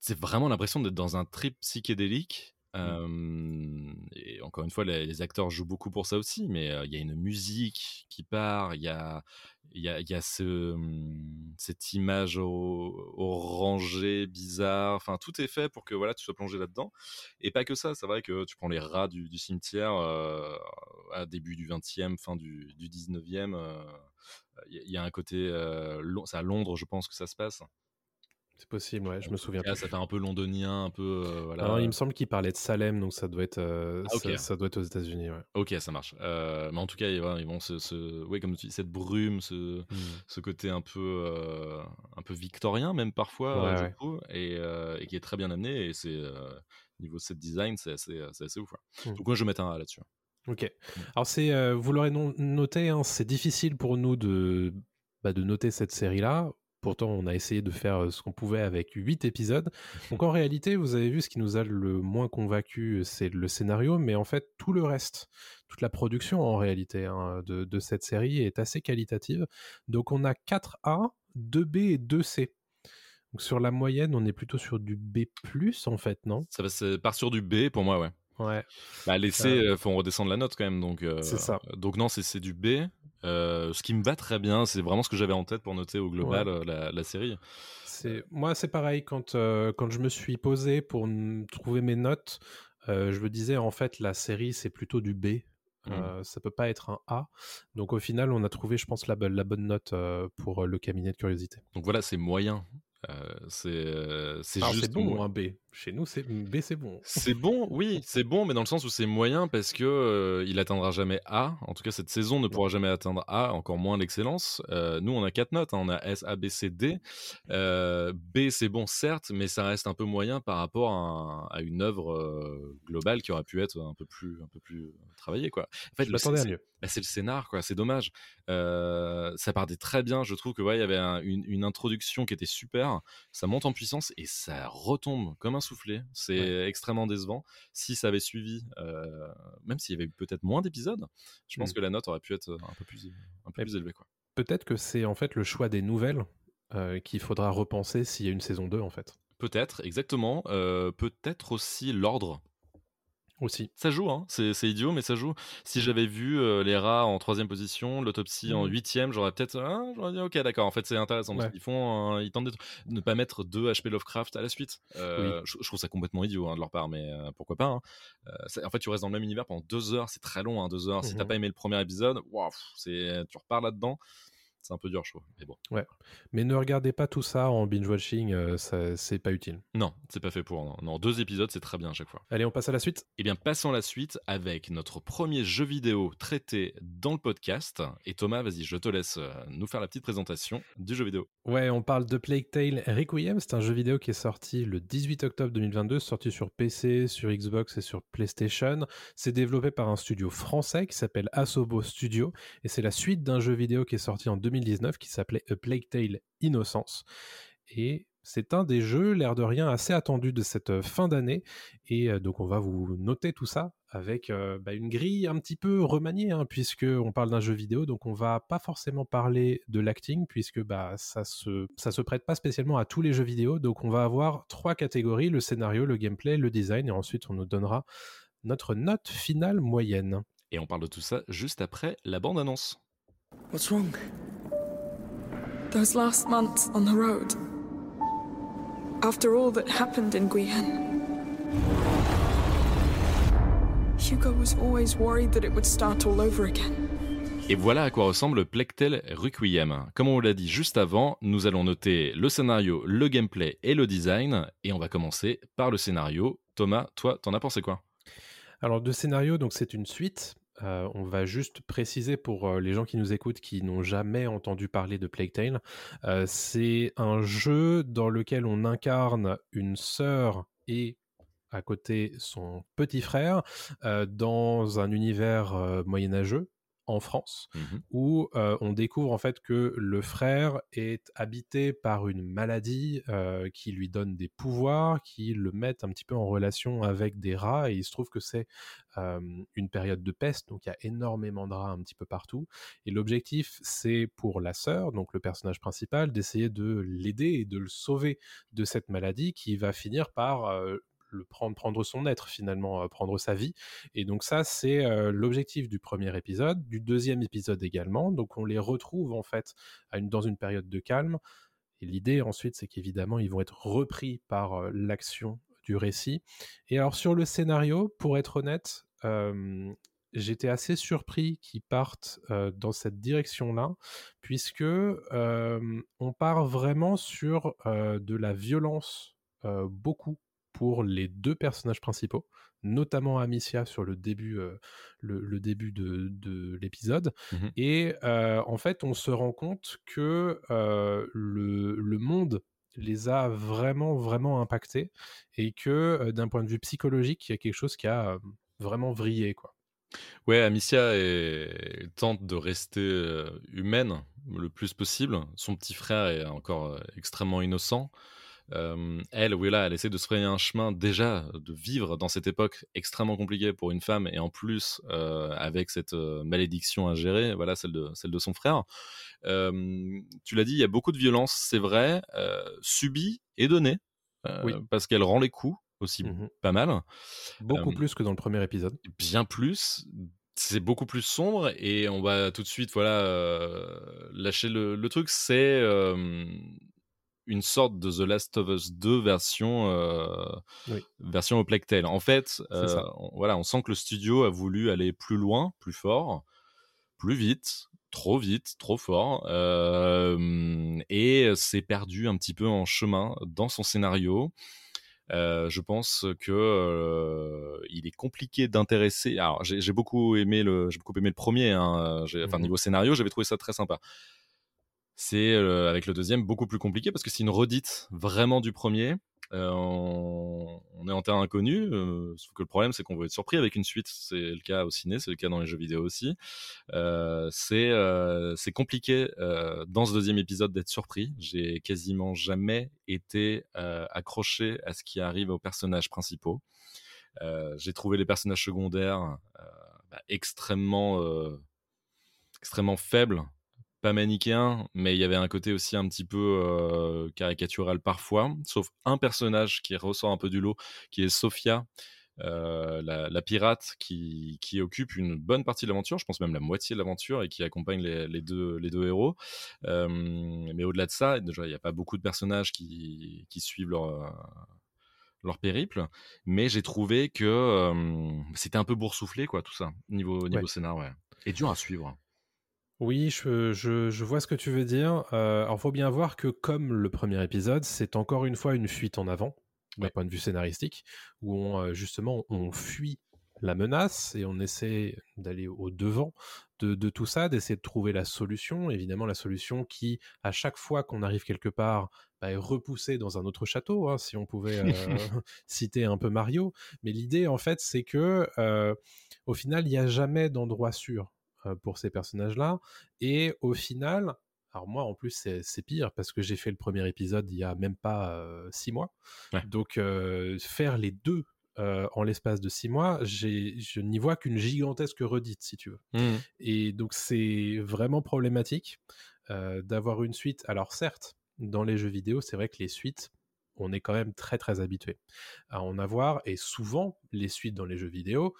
C'est vraiment l'impression d'être dans un trip psychédélique Euh, et encore une fois, les, acteurs jouent beaucoup pour ça aussi, mais il y a une musique qui part, il y a, y a, y a ce, hum, cette image orangée, bizarre, enfin tout est fait pour que voilà, tu sois plongé là-dedans. Et pas que ça, c'est vrai que tu prends les rats du, cimetière à début du 20e, fin du, du 19e, euh, il y, y a un côté, c'est à Londres je pense que ça se passe. C'est possible, ouais, je me souviens plus. ça fait un peu londonien, un peu euh, voilà. Alors, il me semble qu'il parlait de Salem, donc ça doit être, euh, Ah, ok. ça, ça doit être aux États-Unis. Ouais. Ok, ça marche. Euh, mais en tout cas, ils, vont se, se- ouais, comme tu dis, cette brume, ce, Mm. ce côté un peu, euh, un peu victorien même parfois, Ouais, ouais. trouve, et, et qui est très bien amené. Et c'est niveau set design, c'est assez, assez ouf. ouais. Mm. Donc moi, je vais mettre un A là-dessus. Ok. Alors c'est, vous l'aurez noté, hein, c'est difficile pour nous de, bah, de noter cette série-là. Pourtant, on a essayé de faire euh, ce qu'on pouvait avec 8 épisodes. [laughs] Donc en réalité, vous avez vu ce qui nous a le moins convaincu, c'est le scénario, mais en fait, tout le reste, toute la production en réalité hein, de, de cette série est assez qualitative. Donc on a 4 A, 2 B et 2 C. Donc sur la moyenne, on est plutôt sur du B+, en fait, non? Ça part sur du B pour moi, ouais. Ouais. Bah, les C, euh, faut redescendre la note quand même. Donc, euh, C'est ça. Donc non, c'est du B. Euh, ce qui me va très bien, c'est vraiment ce que j'avais en tête pour noter au global Ouais. euh, la, la série. C'est moi, c'est pareil quand euh, quand je me suis posé pour trouver mes notes, euh, je me disais en fait la série c'est plutôt du B. Mmh. Ça peut pas être un A. Donc au final, on a trouvé, je pense, la, bonne- la bonne note pour le cabinet de curiosité. Donc voilà, c'est moyen. Euh, c'est euh, c'est juste bon mo- un B? Chez nous, c'est B, c'est bon. C'est bon, oui, c'est bon, mais dans le sens où c'est moyen parce que euh, il atteindra jamais A. En tout cas, cette saison ne pourra jamais atteindre A, encore moins l'excellence. Euh, nous, on a quatre notes, hein, on a S, A, B, C, D. B, c'est bon, certes, mais ça reste un peu moyen par rapport à, un- à une œuvre globale qui aurait pu être un peu plus, un peu plus travaillée, quoi. En fait, Je le- à mieux. Bah, c'est le scénar, quoi. C'est dommage. Euh, ça partait très bien. Je trouve que ouais, il y avait un- une, une introduction qui était super. Ça monte en puissance et ça retombe comme un soufflé. C'est extrêmement décevant. Si ça avait suivi, euh, même s'il y avait eu peut-être moins d'épisodes, je pense Mm. que la note aurait pu être un peu plus, un peu plus élevée, quoi. Peut-être que c'est en fait le choix des nouvelles euh, qu'il faudra repenser s'il y a une saison 2 en fait. Peut-être, exactement. Euh, peut-être aussi l'ordre. Aussi. Ça joue, hein. c'est idiot, mais ça joue. Si j'avais vu euh, les rats en troisième position, l'autopsie en Mhm. huitième, j'aurais peut-être, ah, j'aurais dit ok, d'accord. En fait, c'est intéressant. parce Ouais. qu'ils font, euh, ils tentent de ne pas mettre deux HP Lovecraft à la suite. Euh, je, je trouve ça complètement idiot hein, de leur part, mais euh, pourquoi pas. hein. En fait, tu restes dans le même univers pendant deux heures, c'est très long, hein, deux heures. Si t'as pas aimé le premier épisode, waouh, c'est, tu repars là-dedans. C'est un peu dur, je trouve. Mais bon, Mais ne regardez pas tout ça en binge-watching, euh, c'est pas utile. non, c'est pas fait pour. Non, Non, deux épisodes, c'est très bien à chaque fois. Allez, on passe à la suite. Eh bien, passons à la suite avec notre premier jeu vidéo traité dans le podcast. Et Thomas, vas-y, je te laisse euh, nous faire la petite présentation du jeu vidéo. Ouais, on parle de Plague Tale Requiem. C'est un jeu vidéo qui est sorti le 18 octobre 2022, sorti sur PC, sur Xbox et sur PlayStation. C'est développé par un studio français qui s'appelle Asobo Studio. Et c'est la suite d'un jeu vidéo qui est sorti en 2019 qui s'appelait A Plague Tale Innocence. Et c'est un des jeux, l'air de rien, assez attendu de cette euh, fin d'année. Et euh, donc, on va vous noter tout ça avec euh, bah, une grille un petit peu remaniée, hein, puisque on parle d'un jeu vidéo, donc on va pas forcément parler de l'acting, puisque bah, ça se ça se prête pas spécialement à tous les jeux vidéo. Donc, on va avoir trois catégories le scénario, le gameplay, le design, et ensuite on nous donnera notre note finale moyenne. Et on parle de tout ça juste après la bande-annonce. What's wrong? Those last months on the road. After all that happened in Guyenne. Hugo was always worried that it would start all over again. Et voilà à quoi ressemble Plectel Requiem. Comme on l'a dit juste avant, nous allons noter le scénario, le gameplay et le design. Et on va commencer par le scénario. Thomas, toi, t'en as pensé quoi? Alors, de scénario, donc c'est une suite. Euh, on va juste préciser pour euh, les gens qui nous écoutent qui n'ont jamais entendu parler de Plague Tale. Euh, c'est un jeu dans lequel on incarne une sœur et à côté son petit frère dans un univers moyenâgeux en France Mhm. où euh, on découvre en fait que le frère est habité par une maladie euh, qui lui donne des pouvoirs, qui le mettent un petit peu en relation avec des rats, et il se trouve que c'est euh, une période de peste, donc il y a énormément de rats un petit peu partout, et l'objectif c'est pour la sœur, donc le personnage principal, d'essayer de l'aider et de le sauver de cette maladie qui va finir par... le prendre, prendre son être finalement, prendre sa vie. Et donc ça, c'est l'objectif du premier épisode, du deuxième épisode également. Donc on les retrouve en fait dans une période de calme. Et l'idée ensuite, c'est qu'évidemment, ils vont être repris par l'action du récit. Et alors sur le scénario, pour être honnête, j'étais assez surpris qu'ils partent dans cette direction-là, puisque on part vraiment sur de la violence beaucoup pour les deux personnages principaux, notamment Amicia sur le début, le, début de, l'épisode. Mmh Et en fait, on se rend compte que le, le, monde les a vraiment, vraiment impactés et que d'un point de vue psychologique, il y a quelque chose qui a vraiment vrillé, quoi. Ouais, Amicia tente de rester humaine le plus possible. Son petit frère est encore extrêmement innocent. Elle, oui, là, elle essaie de se frayer un chemin déjà de vivre dans cette époque extrêmement compliquée pour une femme et en plus avec cette malédiction à gérer, voilà, celle de, celle de son frère. tu l'as dit, il y a beaucoup de violence, c'est vrai, subie et donnée, parce qu'elle rend les coups aussi mmh pas mal. Beaucoup plus que dans le premier épisode. Bien plus. C'est beaucoup plus sombre et on va tout de suite voilà lâcher le, truc. C'est une sorte de The Last of Us 2 version version au Tale. En fait, on, voilà, on sent que le studio a voulu aller plus loin, plus fort, plus vite, trop vite, trop fort, et s'est perdu un petit peu en chemin dans son scénario. Euh, je pense que euh, il est compliqué d'intéresser. Alors, j'ai beaucoup aimé le, j'ai beaucoup aimé le premier. Hein, enfin, mmh niveau scénario, j'avais trouvé ça très sympa. C'est euh, avec le deuxième beaucoup plus compliqué parce que c'est une redite vraiment du premier. Euh, on, est en terrain inconnu, euh, le problème c'est qu'on veut être surpris avec une suite. C'est le cas au ciné, c'est le cas dans les jeux vidéo aussi. C'est compliqué dans ce deuxième épisode d'être surpris. J'ai quasiment jamais été accroché à ce qui arrive aux personnages principaux. J'ai trouvé les personnages secondaires bah, extrêmement extrêmement faibles pas manichéen, mais il y avait un côté aussi un petit peu euh, caricatural parfois, sauf un personnage qui ressort un peu du lot, qui est Sophia, euh, la, pirate qui, occupe une bonne partie de l'aventure, je pense même la moitié de l'aventure, et qui accompagne les, deux, les deux héros. Euh, mais au-delà de ça, déjà, il n'y a pas beaucoup de personnages qui, suivent leur leur périple, mais j'ai trouvé que c'était un peu boursouflé, quoi, tout ça, niveau, niveau scénar, ouais. Et dur à suivre. Oui, je, vois ce que tu veux dire. Euh, alors, faut bien voir que, comme le premier épisode, c'est encore une fois une fuite en avant, d'un point de vue scénaristique, où on, euh, justement on fuit la menace et on essaie d'aller au devant de, tout ça, d'essayer de trouver la solution. Évidemment, la solution qui, à chaque fois qu'on arrive quelque part, bah, est repoussée dans un autre château, hein, si on pouvait euh, [laughs] [laughs] citer un peu Mario. Mais l'idée, en fait, c'est que, au final, il n'y a jamais d'endroit sûr euh, pour ces personnages-là. Et au final, alors moi en plus c'est pire parce que j'ai fait le premier épisode il y a même pas euh, six mois. Donc euh, faire les deux en l'espace de six mois, je n'y vois qu'une gigantesque redite si tu veux. Mmh. Et donc c'est vraiment problématique d'avoir une suite. Alors certes, dans les jeux vidéo, c'est vrai que les suites, on est quand même très très habitué à en avoir et souvent les suites dans les jeux vidéo,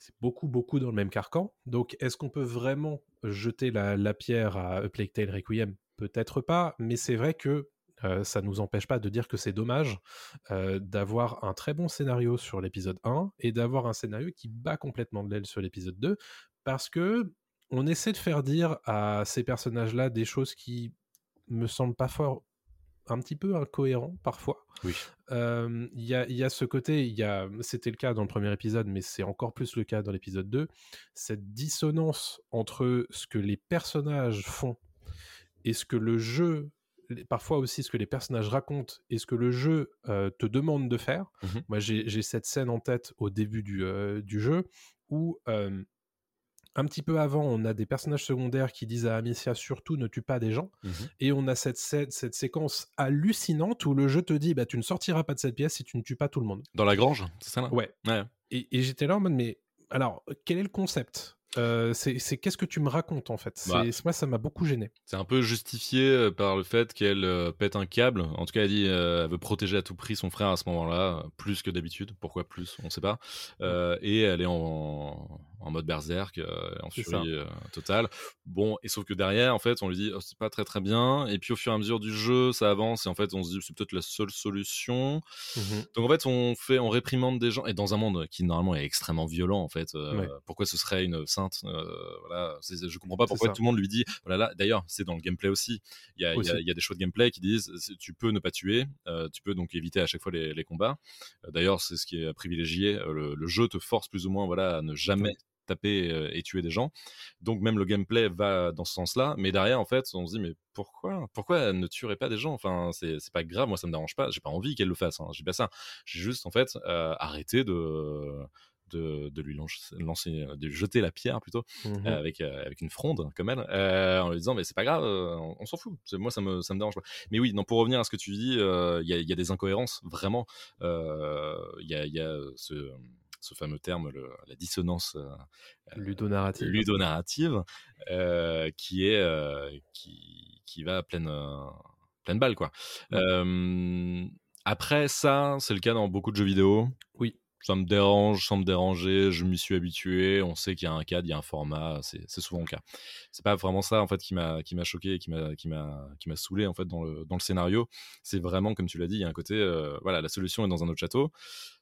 c'est beaucoup, beaucoup dans le même carcan. Donc, est-ce qu'on peut vraiment jeter la, pierre à A Plague Tale Requiem? Peut-être pas, mais c'est vrai que euh, ça ne nous empêche pas de dire que c'est dommage euh, d'avoir un très bon scénario sur l'épisode 1 et d'avoir un scénario qui bat complètement de l'aile sur l'épisode 2 parce que on essaie de faire dire à ces personnages-là des choses qui me semblent pas fort un petit peu incohérent parfois. Oui. Il y, a, ce côté, y a, c'était le cas dans le premier épisode, mais c'est encore plus le cas dans l'épisode 2, cette dissonance entre ce que les personnages font et ce que le jeu, parfois aussi ce que les personnages racontent et ce que le jeu te demande de faire. Mmh Moi, j'ai cette scène en tête au début du, du jeu où un petit peu avant, on a des personnages secondaires qui disent à Amicia surtout ne tue pas des gens. Mmh Et on a cette, cette, séquence hallucinante où le jeu te dit bah, tu ne sortiras pas de cette pièce si tu ne tues pas tout le monde. Dans la grange, c'est ça là? Ouais. Et, j'étais là en mode mais alors, quel est le concept? Euh, c'est qu'est-ce que tu me racontes en fait? Bah. Moi, ça m'a beaucoup gêné. C'est un peu justifié euh, par le fait qu'elle euh, pète un câble. En tout cas, elle dit euh, elle veut protéger à tout prix son frère à ce moment-là, plus que d'habitude. Pourquoi plus? On ne sait pas. Et elle est en, en mode berserk, euh, en furie euh, totale. Bon, et sauf que derrière, en fait, on lui dit oh, c'est pas très très bien. Et puis au fur et à mesure du jeu, ça avance. Et en fait, on se dit c'est peut-être la seule solution. Mhm. Donc en fait, on fait, on réprimande des gens et dans un monde qui normalement est extrêmement violent en fait. euh, Ouais. Pourquoi ce serait une sainte euh, Voilà, je comprends pas pourquoi tout le monde lui dit. Voilà, là, d'ailleurs, c'est dans le gameplay aussi. Il y a, il y a- Aussi. il y a des choix de gameplay qui disent tu peux ne pas tuer, tu peux donc éviter à chaque fois les, les combats. D'ailleurs, c'est ce qui est privilégié. le, le jeu te force plus ou moins voilà à ne jamais. Taper euh, et tuer des gens. Donc même le gameplay va dans ce sens-là. Mais derrière, en fait, on se dit mais pourquoi Pourquoi elle ne tuerait pas des gens? Enfin, c'est pas grave. Moi, ça me dérange pas. J'ai pas envie qu'elle le fasse. Hein. J'ai pas ça. J'ai juste en fait euh, arrêté de de, de lui lancer, lancer- de jeter la pierre plutôt Mhm. euh, avec, euh, avec une fronde comme elle, euh, en lui disant mais c'est pas grave, on, on s'en fout. Moi ça me, ça me dérange pas. Mais oui, non, pour revenir à ce que tu dis, il y, a, y a des incohérences vraiment. Il y, a, il y a ce, ce fameux terme, le- la dissonance euh, Ludonarrative. ludonarrative, euh, qui est euh, qui, qui va à pleine euh, pleine balle quoi. Euh, après ça, c'est le cas dans beaucoup de jeux vidéo. Oui. Ça me dérange, sans me déranger, je m'y suis habitué. On sait qu'il y a un cadre, il y a un format, c'est c'est souvent le cas. C'est pas vraiment ça en fait qui m'a qui m'a choqué, et qui m'a qui m'a qui m'a saoulé en fait dans le dans le scénario. C'est vraiment comme tu l'as dit, il y a un côté euh, voilà, la solution est dans un autre château.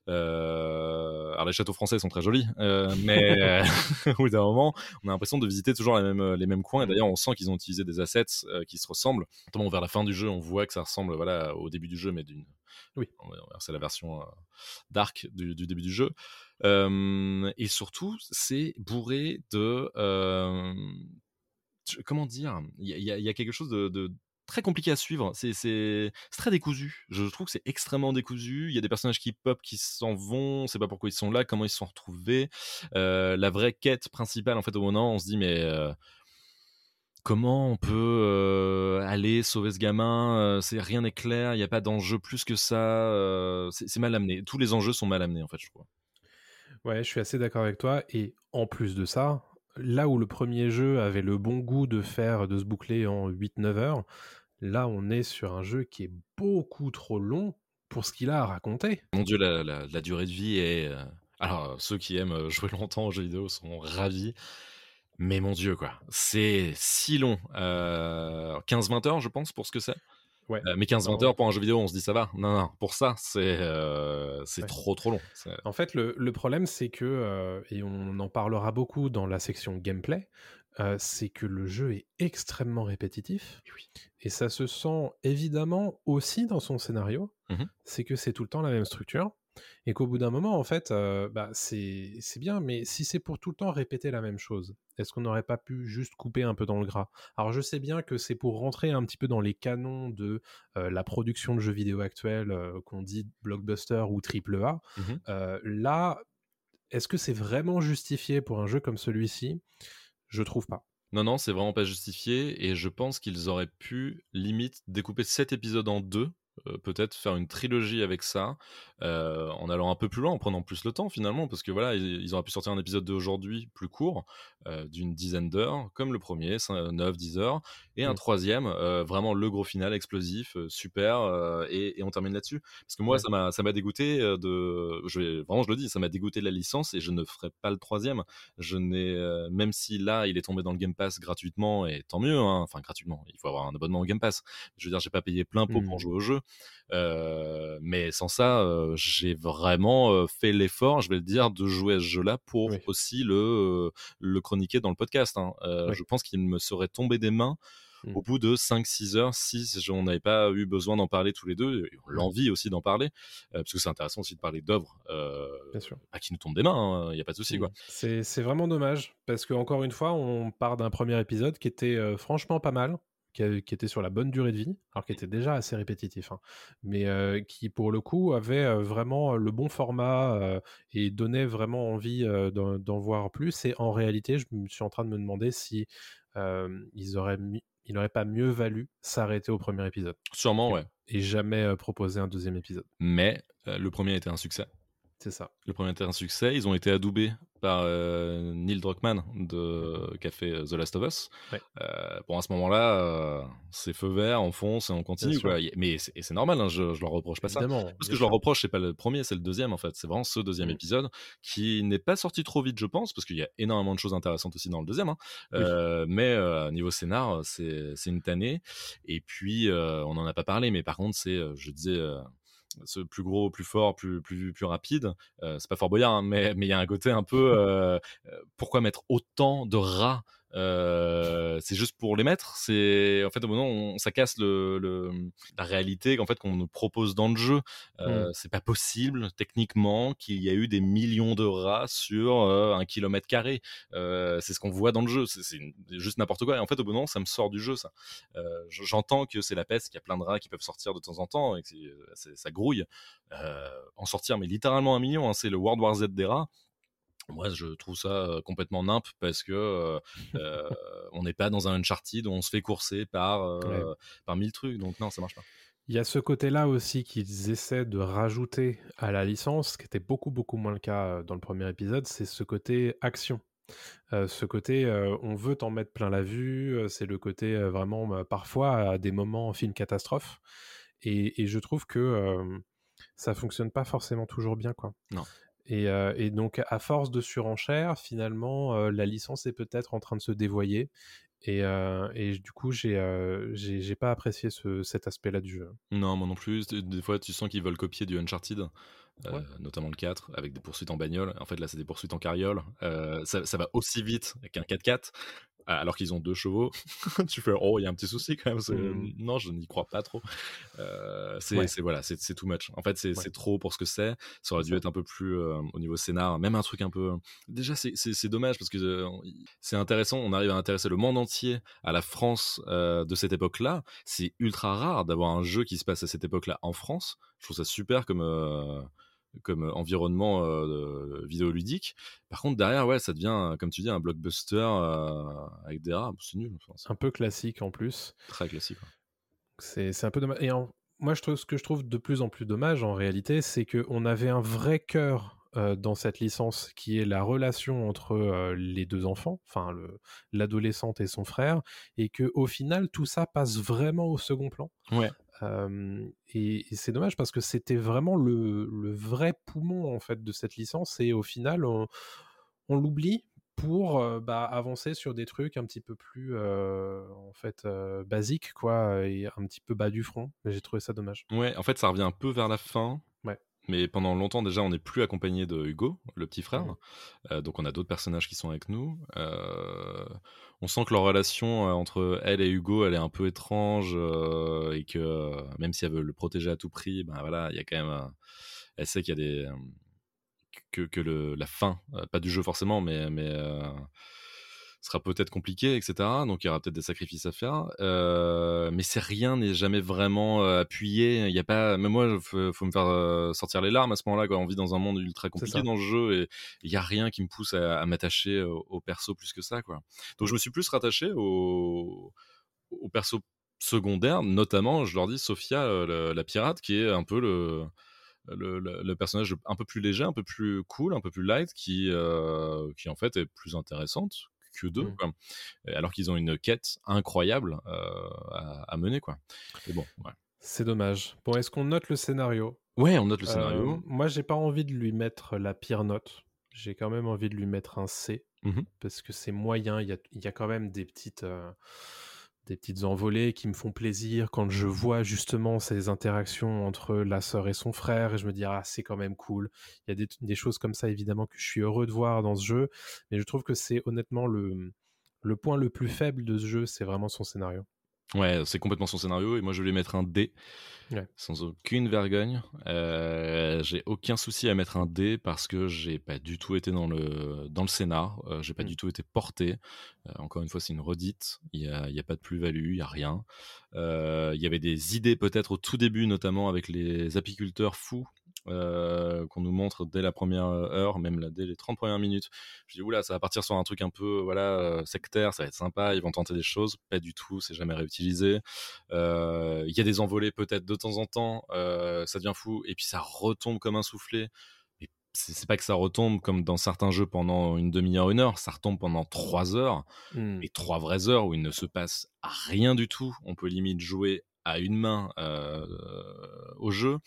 Euh, alors les châteaux français sont très jolis, euh, mais euh, [laughs] au bout d'un moment, on a l'impression de visiter toujours les mêmes, les mêmes coins. Et d'ailleurs, on sent qu'ils ont utilisé des assets euh, qui se ressemblent. Notamment vers la fin du jeu, on voit que ça ressemble voilà, au début du jeu, mais d'une. Oui. C'est la version dark du, du début du jeu. Et surtout, c'est bourré de. comment dire Il y, a- y y quelque chose de. de très compliqué à suivre, c'est très décousu. Je trouve que c'est extrêmement décousu. Il y a des personnages qui pop, qui s'en vont, on sait pas pourquoi ils sont là, comment ils se sont retrouvés. Euh, la vraie quête principale, en fait, au moment, on se dit, mais euh, comment on peut euh, aller sauver ce gamin C'est rien n'est clair, il n'y a pas d'enjeu plus que ça. c'est mal amené. Tous les enjeux sont mal amenés, en fait, je trouve. Ouais, je suis assez d'accord avec toi. Et en plus de ça, là où le premier jeu avait le bon goût de faire, de se boucler en 8-9 heures, là on est sur un jeu qui est beaucoup trop long pour ce qu'il a à raconter. Mon Dieu, la, la- la durée de vie est. euh, Alors, ceux qui aiment euh, jouer longtemps aux jeux vidéo sont ravis. Mais mon Dieu, quoi. C'est si long. Euh, 15-20 heures, je pense, pour ce que c'est? Ouais. Euh, mais 15-20 Non. heures pour un jeu vidéo, on se dit ça va. Non, non, pour ça, c'est euh, Ouais. trop, trop long. En fait, le, le problème, c'est que, et on en parlera beaucoup dans la section gameplay, c'est que le jeu est extrêmement répétitif. Et ça se sent évidemment aussi dans son scénario. Mhm. C'est que c'est tout le temps la même structure. Et qu'au bout d'un moment, en fait, euh, bah, c'est c'est bien, mais si c'est pour tout le temps répéter la même chose, est-ce qu'on n'aurait pas pu juste couper un peu dans le gras? Alors je sais bien que c'est pour rentrer un petit peu dans les canons de euh, la production de jeux vidéo actuels, euh, qu'on dit blockbuster ou triple A. Euh, là, est-ce que c'est vraiment justifié pour un jeu comme celui-ci? Je trouve pas. Non, non, c'est vraiment pas justifié. Et je pense qu'ils auraient pu, limite, découper cet épisode en deux. Euh, peut-être faire une trilogie avec ça, euh, en allant un peu plus loin, en prenant plus le temps finalement, parce que voilà, ils, ils auraient pu sortir un épisode d'aujourd'hui plus court, euh, d'une dizaine d'heures, comme le premier, 9-10 heures, et un Mm. troisième, euh, vraiment le gros final explosif, super, et, et on termine là-dessus. Parce que moi, Ouais. ça m'a ça m'a dégoûté de, je vais, vraiment je le dis, ça m'a dégoûté de la licence, et je ne ferai pas le troisième. Je n'ai, même si là, il est tombé dans le Game Pass gratuitement, et tant mieux, hein, enfin gratuitement, il faut avoir un abonnement au Game Pass. Je veux dire, j'ai pas payé plein pot Mm. pour jouer au jeu, euh, mais sans ça, euh, j'ai vraiment euh, fait l'effort, je vais le dire, de jouer à ce jeu-là pour Oui. aussi le, le chroniquer dans le podcast. hein. Oui. Je pense qu'il me serait tombé des mains Mm. au bout de 5-6 heures si on n'avait pas eu besoin d'en parler tous les deux, l'envie aussi d'en parler, parce que c'est intéressant aussi de parler d'œuvres sûr. bah, qui nous tombent des mains, il n'y a pas de souci. quoi. C'est vraiment dommage parce que encore une fois, on part d'un premier épisode qui était franchement pas mal, qui, a- qui était sur la bonne durée de vie, alors qui était déjà assez répétitif, hein, mais euh, qui pour le coup avait vraiment le bon format euh, et donnait vraiment envie euh, d'en d'en voir plus. Et en réalité, je me suis en train de me demander si ils auraient mis- il n'aurait pas mieux valu s'arrêter au premier épisode Sûrement, ouais. et jamais proposer un deuxième épisode. Mais le premier était un succès. C'est ça. Le premier était un succès. Ils ont été adoubés par euh, Neil Druckmann de, qui a fait euh, The Last of Us. Ouais. Euh, bon, à ce moment-là, euh, c'est feu vert, on fonce et on continue. Quoi. Mais c'est normal, hein, je, je leur reproche pas ça. Évidemment. Bien que je leur reproche, c'est pas le premier, c'est le deuxième en fait. C'est vraiment ce deuxième Mhm. épisode qui n'est pas sorti trop vite, je pense, parce qu'il y a énormément de choses intéressantes aussi dans le deuxième. hein. Oui. Mais niveau scénar, c'est une tannée. Et puis, on n'en a pas parlé, mais par contre, c'est, je disais, ce plus gros, plus fort, plus, plus, plus rapide. Euh, c'est pas Fort Boyard, hein, mais il y a un côté un peu. euh, euh, pourquoi mettre autant de rats euh, c'est juste pour les mettre. C'est en fait au moment on, ça casse le, le- la réalité qu'en fait qu'on nous propose dans le jeu. Euh, C'est pas possible techniquement qu'il y a eu des millions de rats sur euh, un kilomètre carré. Euh, c'est ce qu'on voit dans le jeu. C'est juste n'importe quoi. Et en fait au moment ça me sort du jeu ça. Euh, J'entends que c'est la peste, qu'il y a plein de rats qui peuvent sortir de temps en temps et que ça grouille. Euh, en sortir mais littéralement un million. hein, c'est le World War Z des rats. Moi, je trouve ça complètement nimp parce que euh, [laughs] on n'est pas dans un Uncharted où on se fait courser par, euh, Ouais. par mille trucs. Donc non, ça marche pas. Il y a ce côté-là aussi qu'ils essaient de rajouter à la licence, ce qui était beaucoup beaucoup moins le cas dans le premier épisode, c'est ce côté action. Euh, ce côté, euh, on veut t'en mettre plein la vue, c'est le côté euh, vraiment, euh, parfois, à des moments film catastrophe. Et, et je trouve que ça fonctionne pas forcément toujours bien, quoi. Non. Et, euh, et donc, à force de surenchère, finalement, euh, la licence est peut-être en train de se dévoyer. Et, euh, et du coup, j'ai euh, j'ai pas apprécié ce- cet aspect-là du jeu. Non, moi non plus. Des- fois, tu sens qu'ils veulent copier du Uncharted, euh, notamment le 4, avec des poursuites en bagnole. En fait, là, c'est des poursuites en carriole. Ça, ça va aussi vite qu'un 4x4, alors qu'ils ont deux chevaux. [laughs] tu fais, oh, il y a un petit souci quand même. c'est- Mhm. Non, je n'y crois pas trop. Euh, c'est Ouais. voilà, c'est too much. En fait, c'est Ouais. trop pour ce que c'est. Ça aurait dû être un peu plus euh, au niveau scénar, même un truc un peu. Déjà, c'est- dommage parce que euh, c'est intéressant. On arrive à intéresser le monde entier à la France euh, de cette époque-là. C'est ultra rare d'avoir un jeu qui se passe à cette époque-là en France. Je trouve ça super comme. Euh, comme environnement euh, vidéoludique. Par contre, derrière, ouais, ça devient, comme tu dis, un blockbuster euh, avec des rats. C'est nul. Enfin, Un peu classique en plus. très classique. quoi. C'est un peu dommage. Et en- moi, je trouve, ce que je trouve de plus en plus dommage en réalité, c'est qu'on avait un vrai cœur euh, dans cette licence qui est la relation entre euh, les deux enfants, enfin le- l'adolescente et son frère, et que au final, tout ça passe vraiment au second plan. Ouais. Et c'est dommage parce que c'était vraiment le, vrai poumon en fait de cette licence et au final on, l'oublie pour bah, avancer sur des trucs un petit peu plus en fait basiques quoi et un petit peu bas du front j'ai trouvé ça dommage Ouais, en fait, ça revient un peu vers la fin. Mais pendant longtemps, déjà, on n'est plus accompagné de Hugo, le petit frère. Euh, donc, on a d'autres personnages qui sont avec nous. Euh, on sent que leur relation euh, entre elle et Hugo, elle est un peu étrange. euh, et que même si elle veut le protéger à tout prix, ben voilà, il y a quand même. elle sait qu'il y a des. que, que le, la fin, pas du jeu forcément, mais. mais sera peut-être compliqué, etc. Donc il y aura peut-être des sacrifices à faire. Euh, mais c'est rien n'est jamais vraiment euh, appuyé. Il y a pas, même moi, faut, faut me faire euh, sortir les larmes à ce moment-là. Quoi. On vit dans un monde ultra compliqué dans le jeu et il y a rien qui me pousse à, à m'attacher au, au perso plus que ça. Quoi. Donc je me suis plus rattaché au, au perso secondaire, notamment, je leur dis, Sophia, la, la pirate, qui est un peu le, le, le- le personnage un peu plus léger, un peu plus cool, un peu plus light, qui, euh, qui en fait est plus intéressante que deux, Mm. quoi. Et alors qu'ils ont une quête incroyable euh, à, à mener. Quoi. Et bon, ouais. c'est dommage bon est-ce qu'on note le scénario? Ouais, on note le Euh, scénario. moi j'ai pas envie de lui mettre la pire note j'ai quand même envie de lui mettre un C Mhm. parce que c'est moyen il y a, y a quand même des petites euh, des petites envolées qui me font plaisir quand je vois justement ces interactions entre la sœur et son frère et je me dis ah c'est quand même cool. Il y a des, des choses comme ça évidemment que je suis heureux de voir dans ce jeu mais je trouve que c'est honnêtement le le point le plus faible de ce jeu c'est vraiment son scénario Ouais, c'est complètement son scénario et moi je vais lui mettre un D Ouais. sans aucune vergogne. Euh, j'ai aucun souci à mettre un D parce que j'ai pas du tout été dans le dans le scénar, euh, j'ai pas Mm. du tout été porté. Euh, encore une fois, c'est une redite. Il y a, il y a pas de plus-value, il y a rien. Il y avait des idées peut-être au tout début, notamment avec les apiculteurs fous. Euh, qu'on nous montre dès la première heure, même là, dès les 30 premières minutes. Je dis, oula, ça va partir sur un truc un peu voilà, euh, sectaire, ça va être sympa, ils vont tenter des choses. Pas du tout, c'est jamais réutilisé. Euh, Il y a des envolées peut-être de temps en temps, euh, ça devient fou, et puis ça retombe comme un soufflé. C'est pas que ça retombe comme dans certains jeux pendant une demi-heure, une heure, ça retombe pendant trois heures, Hmm. et trois vraies heures où il ne se passe rien du tout. On peut limite jouer à une main euh, au jeu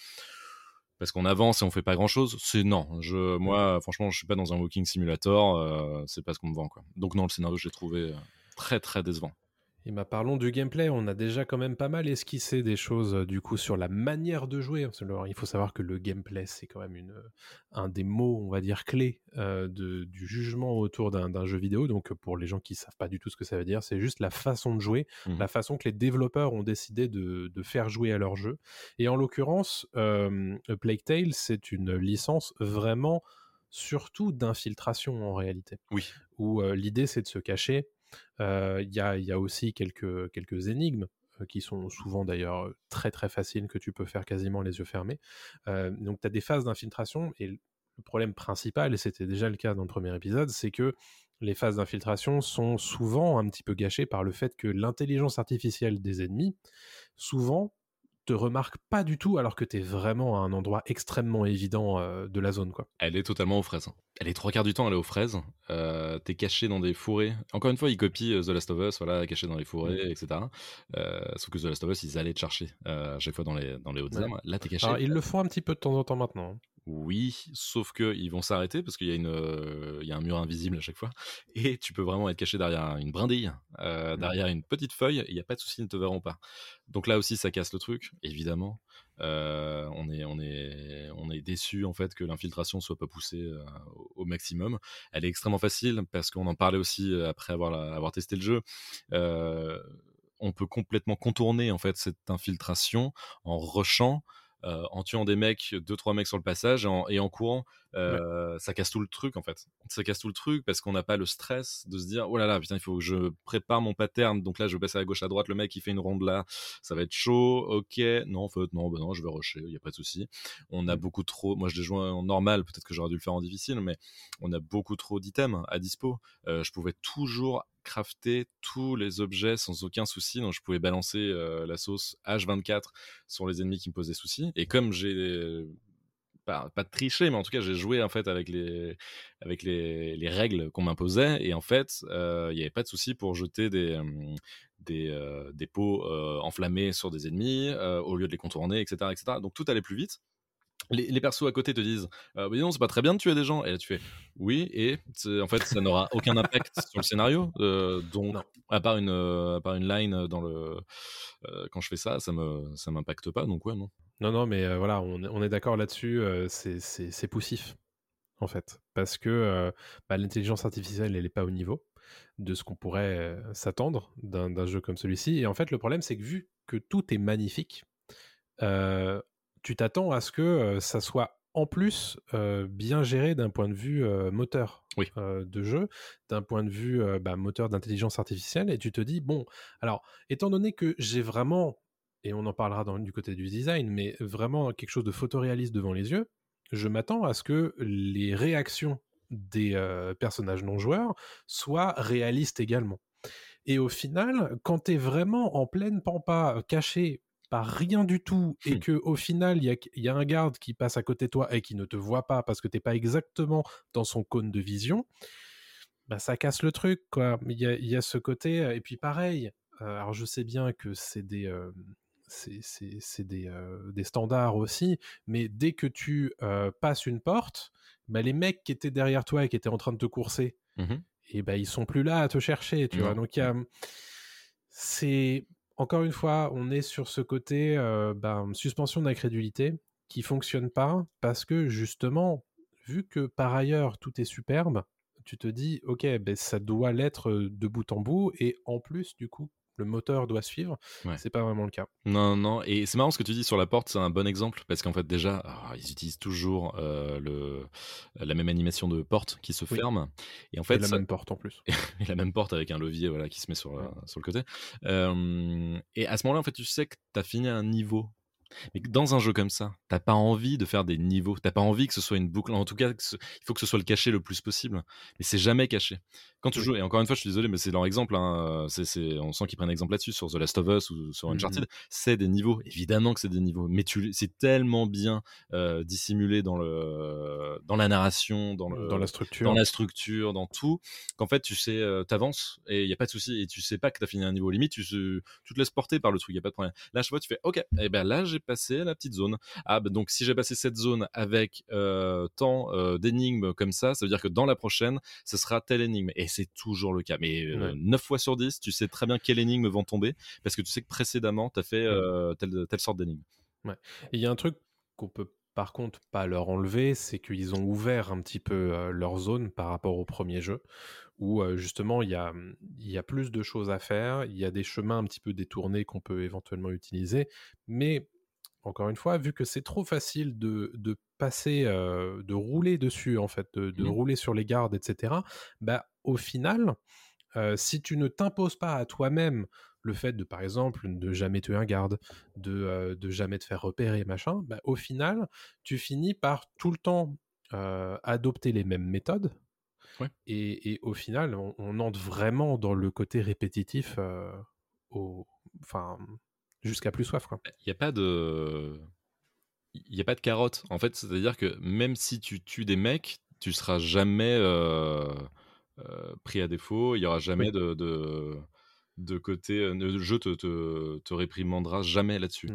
parce qu'on avance et on fait pas grand chose. C'est non, je, moi franchement, je suis pas dans un walking simulator, euh, c'est pas ce qu'on me vend quoi. Donc non, le scénario, je l'ai trouvé euh, très très décevant. Et bah parlons du gameplay, on a déjà quand même pas mal esquissé des choses euh, du coup sur la manière de jouer. Alors, il faut savoir que le gameplay c'est quand même une, un des mots, on va dire, clés euh, de, du jugement autour d'un jeu vidéo. Donc pour les gens qui savent pas du tout ce que ça veut dire, c'est juste la façon de jouer, Mhm. la façon que les développeurs ont décidé de, de faire jouer à leur jeu. Et en l'occurrence, euh, A Plague Tale c'est une licence vraiment surtout d'infiltration en réalité Oui. où euh, l'idée c'est de se cacher. Il y, a, aussi quelques, énigmes qui sont souvent d'ailleurs très très faciles que tu peux faire quasiment les yeux fermés. Donc tu as des phases d'infiltration et le problème principal, et c'était déjà le cas dans le premier épisode, c'est que les phases d'infiltration sont souvent un petit peu gâchées par le fait que l'intelligence artificielle des ennemis, souvent, te remarque pas du tout alors que tu es vraiment à un endroit extrêmement évident de la zone. quoi. Elle est totalement aux fraises. Elle est trois quarts du temps, elle est aux fraises. Euh, T'es caché dans des fourrés. Encore une fois, ils copient euh, The Last of Us, voilà, caché dans les fourrés, etc. Euh, sauf que The Last of Us, ils allaient te chercher euh, à chaque fois dans les, dans les hautes Ouais. armes. Là, t'es caché. Alors ils le font un petit peu de temps en temps maintenant. hein. Oui, sauf que ils vont s'arrêter parce qu'il y a une, il y a un mur invisible à chaque fois, [laughs] et tu peux vraiment être caché derrière une brindille, derrière une petite feuille. et Il n'y a pas de souci, ils ne te verront pas. Donc là aussi, ça casse le truc, évidemment. Euh, on est, on est, on est déçu en fait que l'infiltration soit pas poussée euh, au, maximum. Elle est extrêmement facile parce qu'on en parlait aussi euh, après avoir, testé le jeu. On peut complètement contourner en fait cette infiltration en rushant en tuant des mecs, deux trois mecs sur le passage et en courant, euh, ça casse tout le truc en fait. Ça casse tout le truc parce qu'on n'a pas le stress de se dire oh là là putain il faut que je prépare mon pattern donc là je vais passer à gauche à droite le mec il fait une ronde là ça va être chaud ok non en fait non bah non je vais rusher il y a pas de souci. On a beaucoup trop moi je l'ai joué en normal peut-être que j'aurais dû le faire en difficile mais on a beaucoup trop d'items à dispo. Euh, je pouvais toujours crafter tous les objets sans aucun souci. Donc, je pouvais balancer euh, la sauce H24 sur les ennemis qui me posaient souci. Et comme j'ai pas, pas de tricher, mais en tout cas, j'ai joué en fait avec les, avec les, les règles qu'on m'imposait. Et en fait, euh, il n'y avait pas de souci pour jeter des, euh, des, euh, des pots enflammés sur des ennemis au lieu de les contourner, etc., etc. Donc tout allait plus vite. Les, les persos à côté te disent euh, mais non c'est pas très bien de tuer des gens et là tu fais oui et en fait ça n'aura aucun impact sur le scénario euh, donc Non. à part une euh, à part une line dans le euh, quand je fais ça ça me ça m'impacte pas donc ouais non Non, non, mais voilà, on, est- on est d'accord là-dessus, c'est- c'est c'est poussif, en fait. Parce que bah, l'intelligence artificielle, elle n'est pas au niveau de ce qu'on pourrait s'attendre d'un d'un jeu comme celui-ci. Et en fait, le problème, c'est que vu que tout est magnifique, euh, tu t'attends à ce que ça soit en plus euh, bien géré d'un point de vue euh, moteur Oui. euh, de jeu, d'un point de vue bah, moteur d'intelligence artificielle, et tu te dis, bon, alors, étant donné que j'ai vraiment et on en parlera dans, du côté du design, mais vraiment quelque chose de photoréaliste devant les yeux, je m'attends à ce que les réactions des personnages non joueurs soient réalistes également. Et au final, quand tu es vraiment en pleine pampa, caché par rien du tout, et Hmm. que au final, il y a, y a un garde qui passe à côté de toi et qui ne te voit pas parce que t'es pas exactement dans son cône de vision, bah, ça casse le truc, quoi. Il y a, y a ce côté, et puis pareil, euh, alors je sais bien que c'est des... euh, c'est- des, euh, des standards aussi, mais dès que tu passes une porte, bah, les mecs qui étaient derrière toi et qui étaient en train de te courser, Mhm. et ben ils sont plus là à te chercher, tu vois. Donc il y a, c'est encore une fois, on est sur ce côté euh, ben, suspension d'incrédulité qui fonctionne pas parce que justement, vu que par ailleurs tout est superbe, tu te dis ok, ben ça doit l'être euh, de bout en bout et en plus du coup le moteur doit suivre. Ouais. C'est pas vraiment le cas. Non, non, et c'est marrant ce que tu dis sur la porte, c'est un bon exemple, parce qu'en fait déjà, alors, ils utilisent toujours euh, le, la même animation de porte qui se Oui. ferme, et en Et fait, la ça- même porte en plus. [laughs] et la même porte avec un levier voilà, qui se met sur le côté. Euh, et à ce moment-là, en fait, tu sais que tu as fini un niveau Mais dans un jeu comme ça, t'as pas envie de faire des niveaux, t'as pas envie que ce soit une boucle. En tout cas, il faut que ce soit le caché le plus possible. Mais c'est jamais caché. Quand tu joues, et encore une fois, je suis désolé, mais c'est leur exemple. Hein, c'est, on sent qu'ils prennent exemple là-dessus sur The Last of Us ou sur Uncharted. C'est des niveaux. Évidemment que c'est des niveaux, mais tu, c'est tellement bien euh, dissimulé dans le, dans la narration, dans, le, dans la structure, dans la structure, dans tout, qu'en fait, tu sais, euh, t'avances et il y a pas de souci et tu sais pas que t'as fini un niveau limite. Tu, tu te laisses porter par le truc, y a pas de problème. Là, je vois, tu fais, ok, et eh ben là, j'ai passé la petite zone. Ah, bah, donc si j'ai passé cette zone avec euh, tant euh, d'énigmes comme ça, ça veut dire que dans la prochaine, ce sera telle énigme. Et c'est toujours le cas. Mais euh, 9 fois sur 10, tu sais très bien quelle énigme vont tomber parce que tu sais que précédemment, tu as fait telle, telle sorte d'énigme. Ouais. Il y a un truc qu'on peut par contre pas leur enlever, c'est qu'ils ont ouvert un petit peu euh, leur zone par rapport au premier jeu, où euh, justement il y a, y a plus de choses à faire, il y a des chemins un petit peu détournés qu'on peut éventuellement utiliser, mais encore une fois, vu que c'est trop facile de, de passer, euh, de rouler dessus, en fait, de, de Mmh. rouler sur les gardes, etc., bah, au final, euh, si tu ne t'imposes pas à toi-même le fait de, par exemple, de jamais tuer un garde, de, euh, de jamais te faire repérer, machin, bah, au final, tu finis par tout le temps adopter les mêmes méthodes. Ouais. Et, et au final, on, on entre vraiment dans le côté répétitif au, enfin, jusqu'à plus soif. Quoi. Il n'y a pas de. Il n'y a pas de carotte. En fait, c'est-à-dire que même si tu tues des mecs, tu seras jamais euh, euh, pris à défaut. Il n'y aura jamais Oui. de, de, de côté. euh, Le jeu te, te, te réprimandera jamais là-dessus.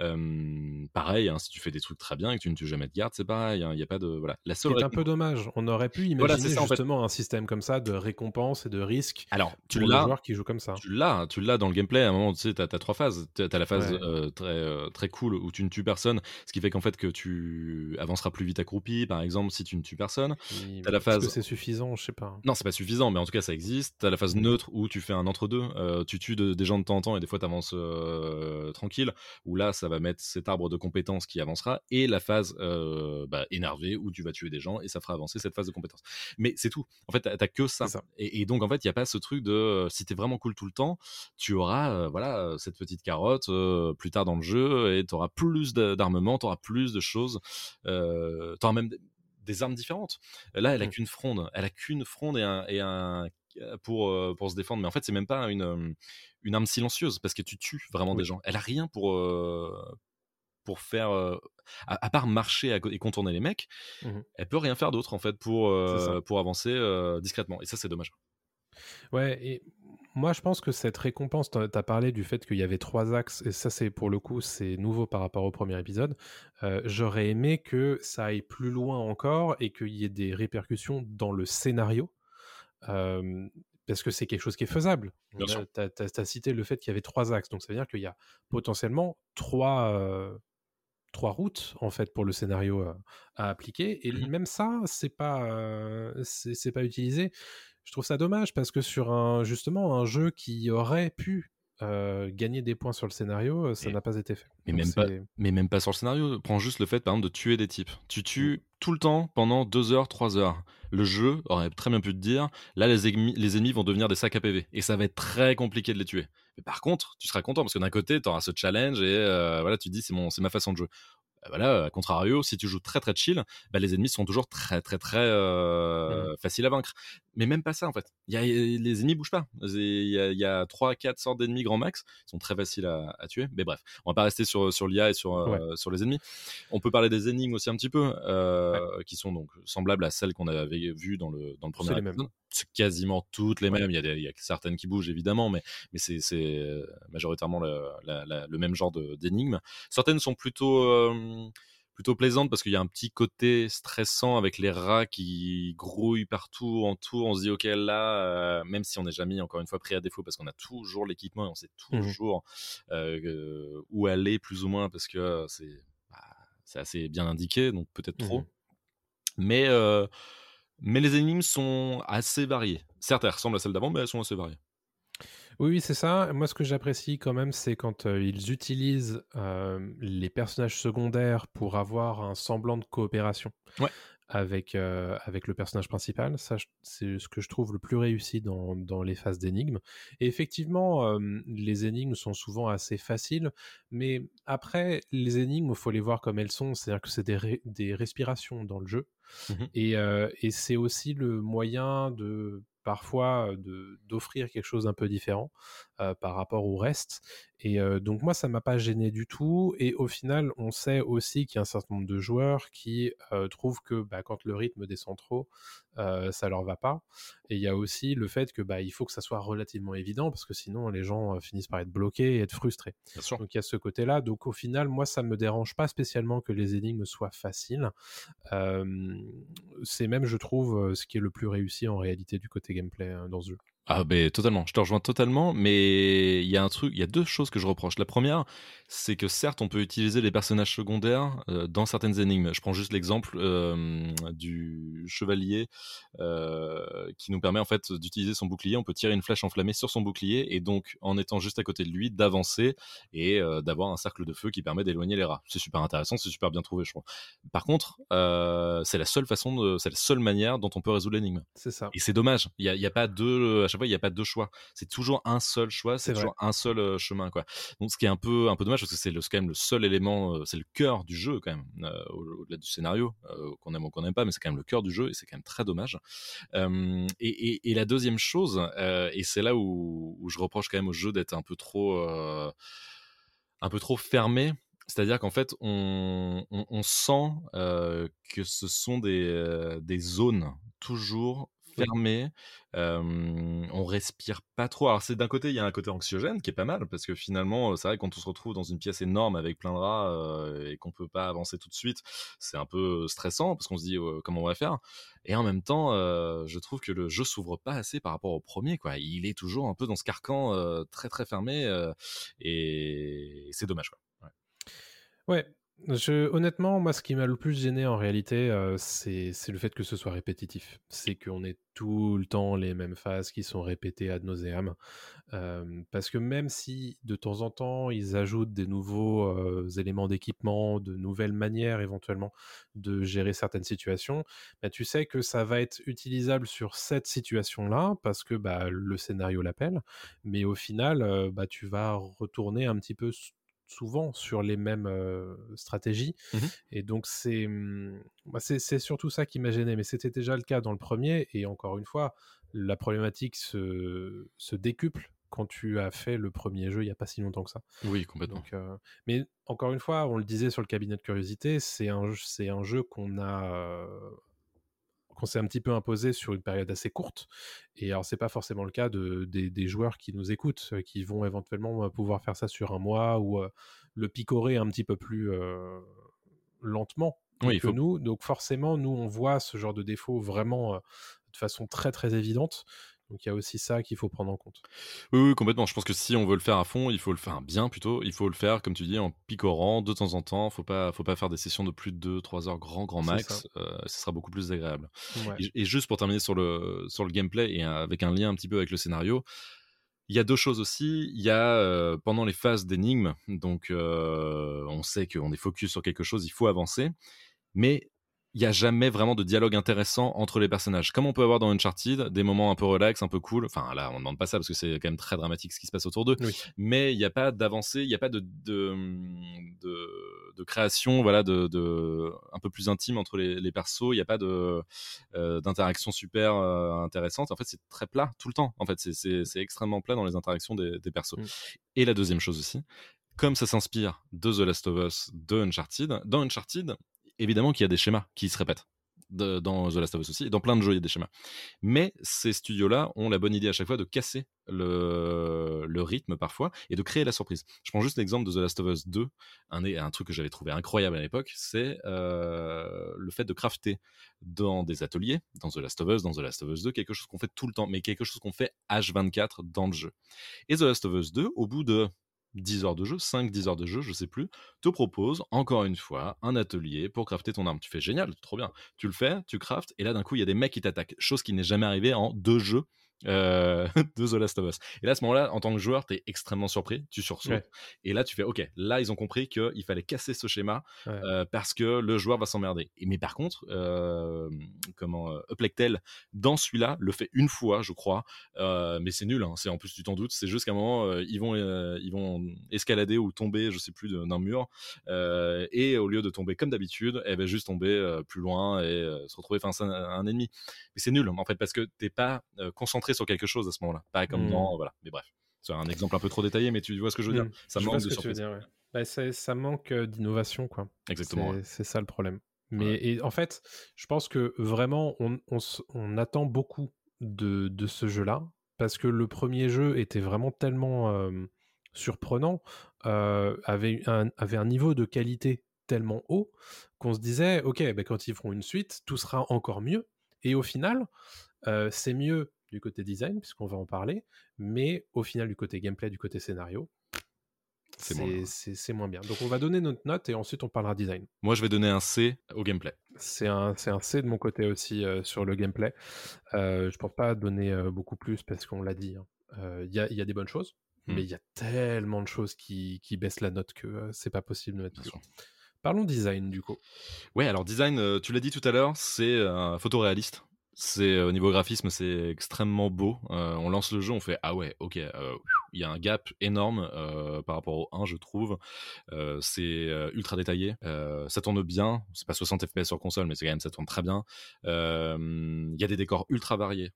Euh, pareil, hein, si tu fais des trucs très bien et que tu ne tues jamais de garde, c'est pareil. hein, Il n'y a pas de. Voilà. La Ce seule qui est un peu dommage. On aurait pu imaginer Voilà, c'est ça, en fait. justement un système comme ça de récompense et de risque Alors, tu pour les l'as. joueurs qui jouent comme ça. Tu l'as, hein, tu l'as dans le gameplay. À un moment, tu sais, t'as as trois phases. T'as as la phase Ouais. euh, très très cool où tu ne tues personne, ce qui fait qu'en fait que tu avanceras plus vite accroupi, par exemple, si tu ne tues personne. T'as la Est-ce phase- que c'est suffisant? Je sais pas. Non, c'est pas suffisant, mais en tout cas, ça existe. T'as la phase neutre où tu fais un entre-deux. Euh, tu tues de- des gens de temps en temps et des fois t'avances euh, tranquille. Où là, ça va mettre cet arbre de compétences qui avancera. Et la phase euh, bah, énervée où tu vas tuer des gens et ça fera avancer cette phase de compétences. Mais c'est tout. En fait, t'as que ça. Et, et donc, en fait, il n'y a pas ce truc de si t'es vraiment cool tout le temps, tu auras voilà cette petite carotte plus tard dans le jeu et t'auras plus d'armement, t'auras plus de choses, t'auras même des- armes différentes. Là, elle a Mm. qu'une fronde, elle a qu'une fronde et un, et un pour euh, pour se défendre. Mais en fait, c'est même pas une euh, une arme silencieuse parce que tu tues vraiment des gens. Elle a rien pour euh, pour faire euh, à, à part marcher et contourner les mecs. Mhm. Elle peut rien faire d'autre en fait pour euh, pour avancer euh, discrètement. Et ça, c'est dommage. Ouais, et moi je pense que cette récompense, t'as as parlé du fait qu'il y avait trois axes, et ça c'est pour le coup, c'est nouveau par rapport au premier épisode. Euh, J'aurais aimé que ça aille plus loin encore et qu'il y ait des répercussions dans le scénario. Euh, parce que c'est quelque chose qui est faisable. Tu as, cité le fait qu'il y avait trois axes, donc ça veut dire qu'il y a potentiellement trois, euh, trois routes en fait pour le scénario euh, à appliquer. Et Mhm. même ça, c'est pas, c'est pas utilisé. Je trouve ça dommage parce que sur un justement un jeu qui aurait pu euh, gagner des points sur le scénario, euh, ça n'a pas été fait. mais Donc même pas- Mais même pas sur le scénario. Prends juste le fait, par exemple, de tuer des types. Tu Mm. tues tout le temps pendant 2 heures, 3 heures. Le jeu aurait très bien pu te dire, là, les ennemis, les ennemis vont devenir des sacs à PV. Et ça va être très compliqué de les tuer. Mais par contre, tu seras content parce que d'un côté, tu auras ce challenge et euh, voilà, tu te dis, c'est mon- c'est ma façon de jouer. Euh, Voilà, à contrario, si tu joues très très chill, bah, les ennemis sont toujours très très très euh, faciles à vaincre. Mais même pas ça en fait. Y a, les ennemis bougent pas. Il y a, y a 3-4 sortes d'ennemis grand max. Ils sont très faciles à, à tuer. Mais bref, on va pas rester sur, sur l'IA et sur, euh, sur les ennemis. On peut parler des énigmes aussi un petit peu, euh, qui sont donc semblables à celles qu'on avait vues dans le, dans le premier C'est les mêmes. épisode. C'est quasiment toutes les Ouais. mêmes. Il y, a y certaines qui bougent évidemment, mais, mais c'est c'est, euh, majoritairement le, la- la- le même genre de- d'énigmes. Certaines sont plutôt, euh, plutôt plaisantes parce qu'il y a un petit côté stressant avec les rats qui grouillent partout en tour. On se dit, ok, là, euh, même si on n'est jamais encore une fois pris à défaut parce qu'on a toujours l'équipement et on sait Mhm. toujours euh, euh, où aller plus ou moins parce que c'est bah, assez bien indiqué, donc peut-être trop. Mhm. Mais, euh, mais les énigmes sont assez variées. Certes, elles ressemblent à celles d'avant, mais elles sont assez variées. Oui, c'est ça. Moi, ce que j'apprécie quand même, c'est quand euh, ils utilisent euh, les personnages secondaires pour avoir un semblant de coopération. Ouais. avec, euh, avec le personnage principal. Ça, c'est ce que je trouve le plus réussi dans, dans les phases d'énigmes. Et effectivement, les énigmes sont souvent assez faciles, mais après, les énigmes, il faut les voir comme elles sont, c'est-à-dire que c'est des, ré- des respirations dans le jeu. Mhm. Et, euh, et c'est aussi le moyen de parfois d'offrir quelque chose d'un peu différent euh, par rapport au reste. Et euh, donc moi, ça m'a pas gêné du tout. Et au final, on sait aussi qu'il y a un certain nombre de joueurs qui euh, trouvent que bah, quand le rythme descend trop, ça leur va pas. Et il y a aussi le fait que bah, il faut que ça soit relativement évident parce que sinon les gens finissent par être bloqués et être frustrés. Bien sûr. Donc il y a ce côté-là. Donc au final, moi, ça me dérange pas spécialement que les énigmes soient faciles. C'est même, je trouve, ce qui est le plus réussi en réalité du côté gameplay hein, dans ce jeu. Ah ben totalement, je te rejoins totalement, mais il y a un truc, il y a deux choses que je reproche. La première, c'est que certes on peut utiliser les personnages secondaires euh, dans certaines énigmes. Je prends juste l'exemple euh, du chevalier euh, qui nous permet en fait d'utiliser son bouclier. On peut tirer une flèche enflammée sur son bouclier et donc en étant juste à côté de lui, d'avancer et d'avoir un cercle de feu qui permet d'éloigner les rats. C'est super intéressant, c'est super bien trouvé, je trouve. Par contre, c'est la seule façon, c'est la seule manière dont on peut résoudre l'énigme. C'est ça. Et c'est dommage. Il y a, a pas deux, chaque fois, il y a pas deux choix. C'est toujours un seul choix. C'est vrai. toujours un seul euh, chemin, quoi. Donc, ce qui est un peu, un peu dommage parce que c'est quand même le seul élément, euh, c'est le cœur du jeu, quand même, au- au-delà du scénario, qu'on aime ou qu'on n'aime pas, mais c'est quand même le cœur du jeu et c'est quand même très dommage. Et, et- et la deuxième chose, et c'est là où, où je reproche quand même au jeu d'être un peu trop, un peu trop fermé. C'est-à-dire qu'en fait, on, on- on sent euh, que ce sont des, euh, des zones toujours Euh, on respire pas trop. Alors, c'est d'un côté, il y a un côté anxiogène qui est pas mal parce que finalement, c'est vrai quand on se retrouve dans une pièce énorme avec plein de rats euh, et qu'on peut pas avancer tout de suite, c'est un peu stressant parce qu'on se dit euh, comment on va faire? Et en même temps, je trouve que le jeu s'ouvre pas assez par rapport au premier. Quoi. Il est toujours un peu dans ce carcan très très fermé et c'est dommage. Quoi. Ouais. Ouais. Honnêtement, moi, ce qui m'a le plus gêné en réalité, euh, c'est le fait que ce soit répétitif. C'est qu'on ait tout le temps les mêmes phases qui sont répétées ad nauseam. Euh, parce que même si de temps en temps ils ajoutent des nouveaux euh, éléments d'équipement, de nouvelles manières éventuellement de gérer certaines situations, bah, tu sais que ça va être utilisable sur cette situation-là parce que bah, le scénario l'appelle. Mais au final, bah, tu vas retourner un petit peu souvent sur les mêmes euh, stratégies. Mhm. Et donc, c'est hum, bah, c'est c'est surtout ça qui m'a gêné. Mais c'était déjà le cas dans le premier. Et encore une fois, la problématique se, se décuple quand tu as fait le premier jeu il n'y a pas si longtemps que ça. Oui, complètement. Donc, euh, mais encore une fois, on le disait sur le cabinet de curiosité, c'est un, jeu- c'est un jeu qu'on a qu'on s'est un petit peu imposé sur une période assez courte. Et alors, c'est pas forcément le cas de, des, des joueurs qui nous écoutent, euh, qui vont éventuellement euh, pouvoir faire ça sur un mois ou euh, le picorer un petit peu plus euh, lentement Oui, que faut- nous. Donc, forcément, nous, on voit ce genre de défaut vraiment de façon très très évidente. Donc, il y a aussi ça qu'il faut prendre en compte. Oui, oui, complètement. Je pense que si on veut le faire à fond, il faut le faire bien plutôt. Il faut le faire, comme tu dis, en picorant de temps en temps. Faut pas, faut pas faire des sessions de plus de 2-3 heures grand, grand max. Euh, ce sera beaucoup plus agréable. Ouais. Et, et juste pour terminer sur le, sur le gameplay et avec un lien un petit peu avec le scénario, il y a deux choses aussi. Il y a euh, pendant les phases d'énigmes, donc euh, on sait qu'on est focus sur quelque chose, il faut avancer, mais il n'y a jamais vraiment de dialogue intéressant entre les personnages. Comme on peut avoir dans Uncharted, des moments un peu relax, un peu cool. Enfin là, on ne demande pas ça parce que c'est quand même très dramatique ce qui se passe autour d'eux. Oui. Mais il n'y a pas d'avancée, il n'y a pas de, de, de, de création, voilà, de, de, un peu plus intime entre les, les persos. Il n'y a pas de, euh, d'interaction super euh, intéressante. En fait, c'est très plat tout le temps. En fait, c'est, extrêmement plat dans les interactions des, des persos. Mm. Et la deuxième chose aussi, comme ça s'inspire de The Last of Us, de Uncharted, dans Uncharted, évidemment qu'il y a des schémas qui se répètent. Dans The Last of Us aussi, et dans plein de jeux, il y a des schémas. Mais ces studios-là ont la bonne idée à chaque fois de casser le, rythme parfois et de créer la surprise. Je prends juste l'exemple de The Last of Us 2, un, un truc que j'avais trouvé incroyable à l'époque, c'est euh, le fait de crafter dans des ateliers, dans The Last of Us, dans The Last of Us 2, quelque chose qu'on fait tout le temps, mais quelque chose qu'on fait H24 dans le jeu. Et The Last of Us 2, au bout de 10 heures de jeu, 5-10 heures de jeu, je sais plus, te propose encore une fois un atelier pour crafter ton arme. Tu fais génial, trop bien. Tu le fais, tu craftes, et là d'un coup il y a des mecs qui t'attaquent. Chose qui n'est jamais arrivée en deux jeux euh, [laughs] de The Last of Us. Et là, à ce moment-là, en tant que joueur, tu es extrêmement surpris, tu sursautes. Ouais. Et là, tu fais, OK, là, ils ont compris qu'il fallait casser ce schéma Ouais. euh, parce que le joueur va s'emmerder. Mais par contre, euh, comment Uplectel, dans celui-là, le fait une fois, je crois, mais c'est nul, hein, c'est en plus, tu t'en doutes, c'est juste qu'à un moment, ils, vont, ils vont escalader ou tomber, je sais plus, d'un mur, et au lieu de tomber comme d'habitude, elle va juste tomber plus loin et se retrouver face à un, un ennemi. Mais c'est nul, en fait, parce que t'es pas euh, sur quelque chose à ce moment-là, pas comme Mm. dans, voilà, mais bref. C'est un exemple un peu trop détaillé, mais tu vois ce que je veux dire Mm. Ça Je vois manque ce de que tu veux surprise. dire, ouais. Bah, ça manque d'innovation, quoi. Exactement. C'est ouais. ça le problème. Mais et en fait, je pense que vraiment, on, on attend beaucoup de, de ce jeu-là parce que le premier jeu était vraiment tellement euh, surprenant, euh, avait, un, avait un niveau de qualité tellement haut qu'on se disait, ok, ben, quand ils feront une suite, tout sera encore mieux. Et au final, euh, c'est mieux du côté design, puisqu'on va en parler, mais au final, du côté gameplay, du côté scénario, C'est moins moins bien. Donc on va donner notre note et ensuite on parlera design. Moi, je vais donner un C au gameplay. C'est un, C de mon côté aussi euh, sur le gameplay. Euh, je pense pas donner euh, beaucoup plus parce qu'on l'a dit. hein. Il y, a, il y a des bonnes choses, Hmm. mais il y a tellement de choses qui, qui baissent la note que c'est pas possible de mettre plus. Parlons design du coup. Ouais, alors design, tu l'as dit tout à l'heure, c'est un photoréaliste. C'est au niveau graphisme, c'est extrêmement beau. Euh, on lance le jeu, on fait ah ouais, ok. euh, Il y a un gap énorme euh, par rapport au 1, je trouve. C'est ultra détaillé. Ça tourne bien. C'est pas 60 FPS sur console, mais c'est quand même ça tourne très bien. Il y a des décors ultra variés.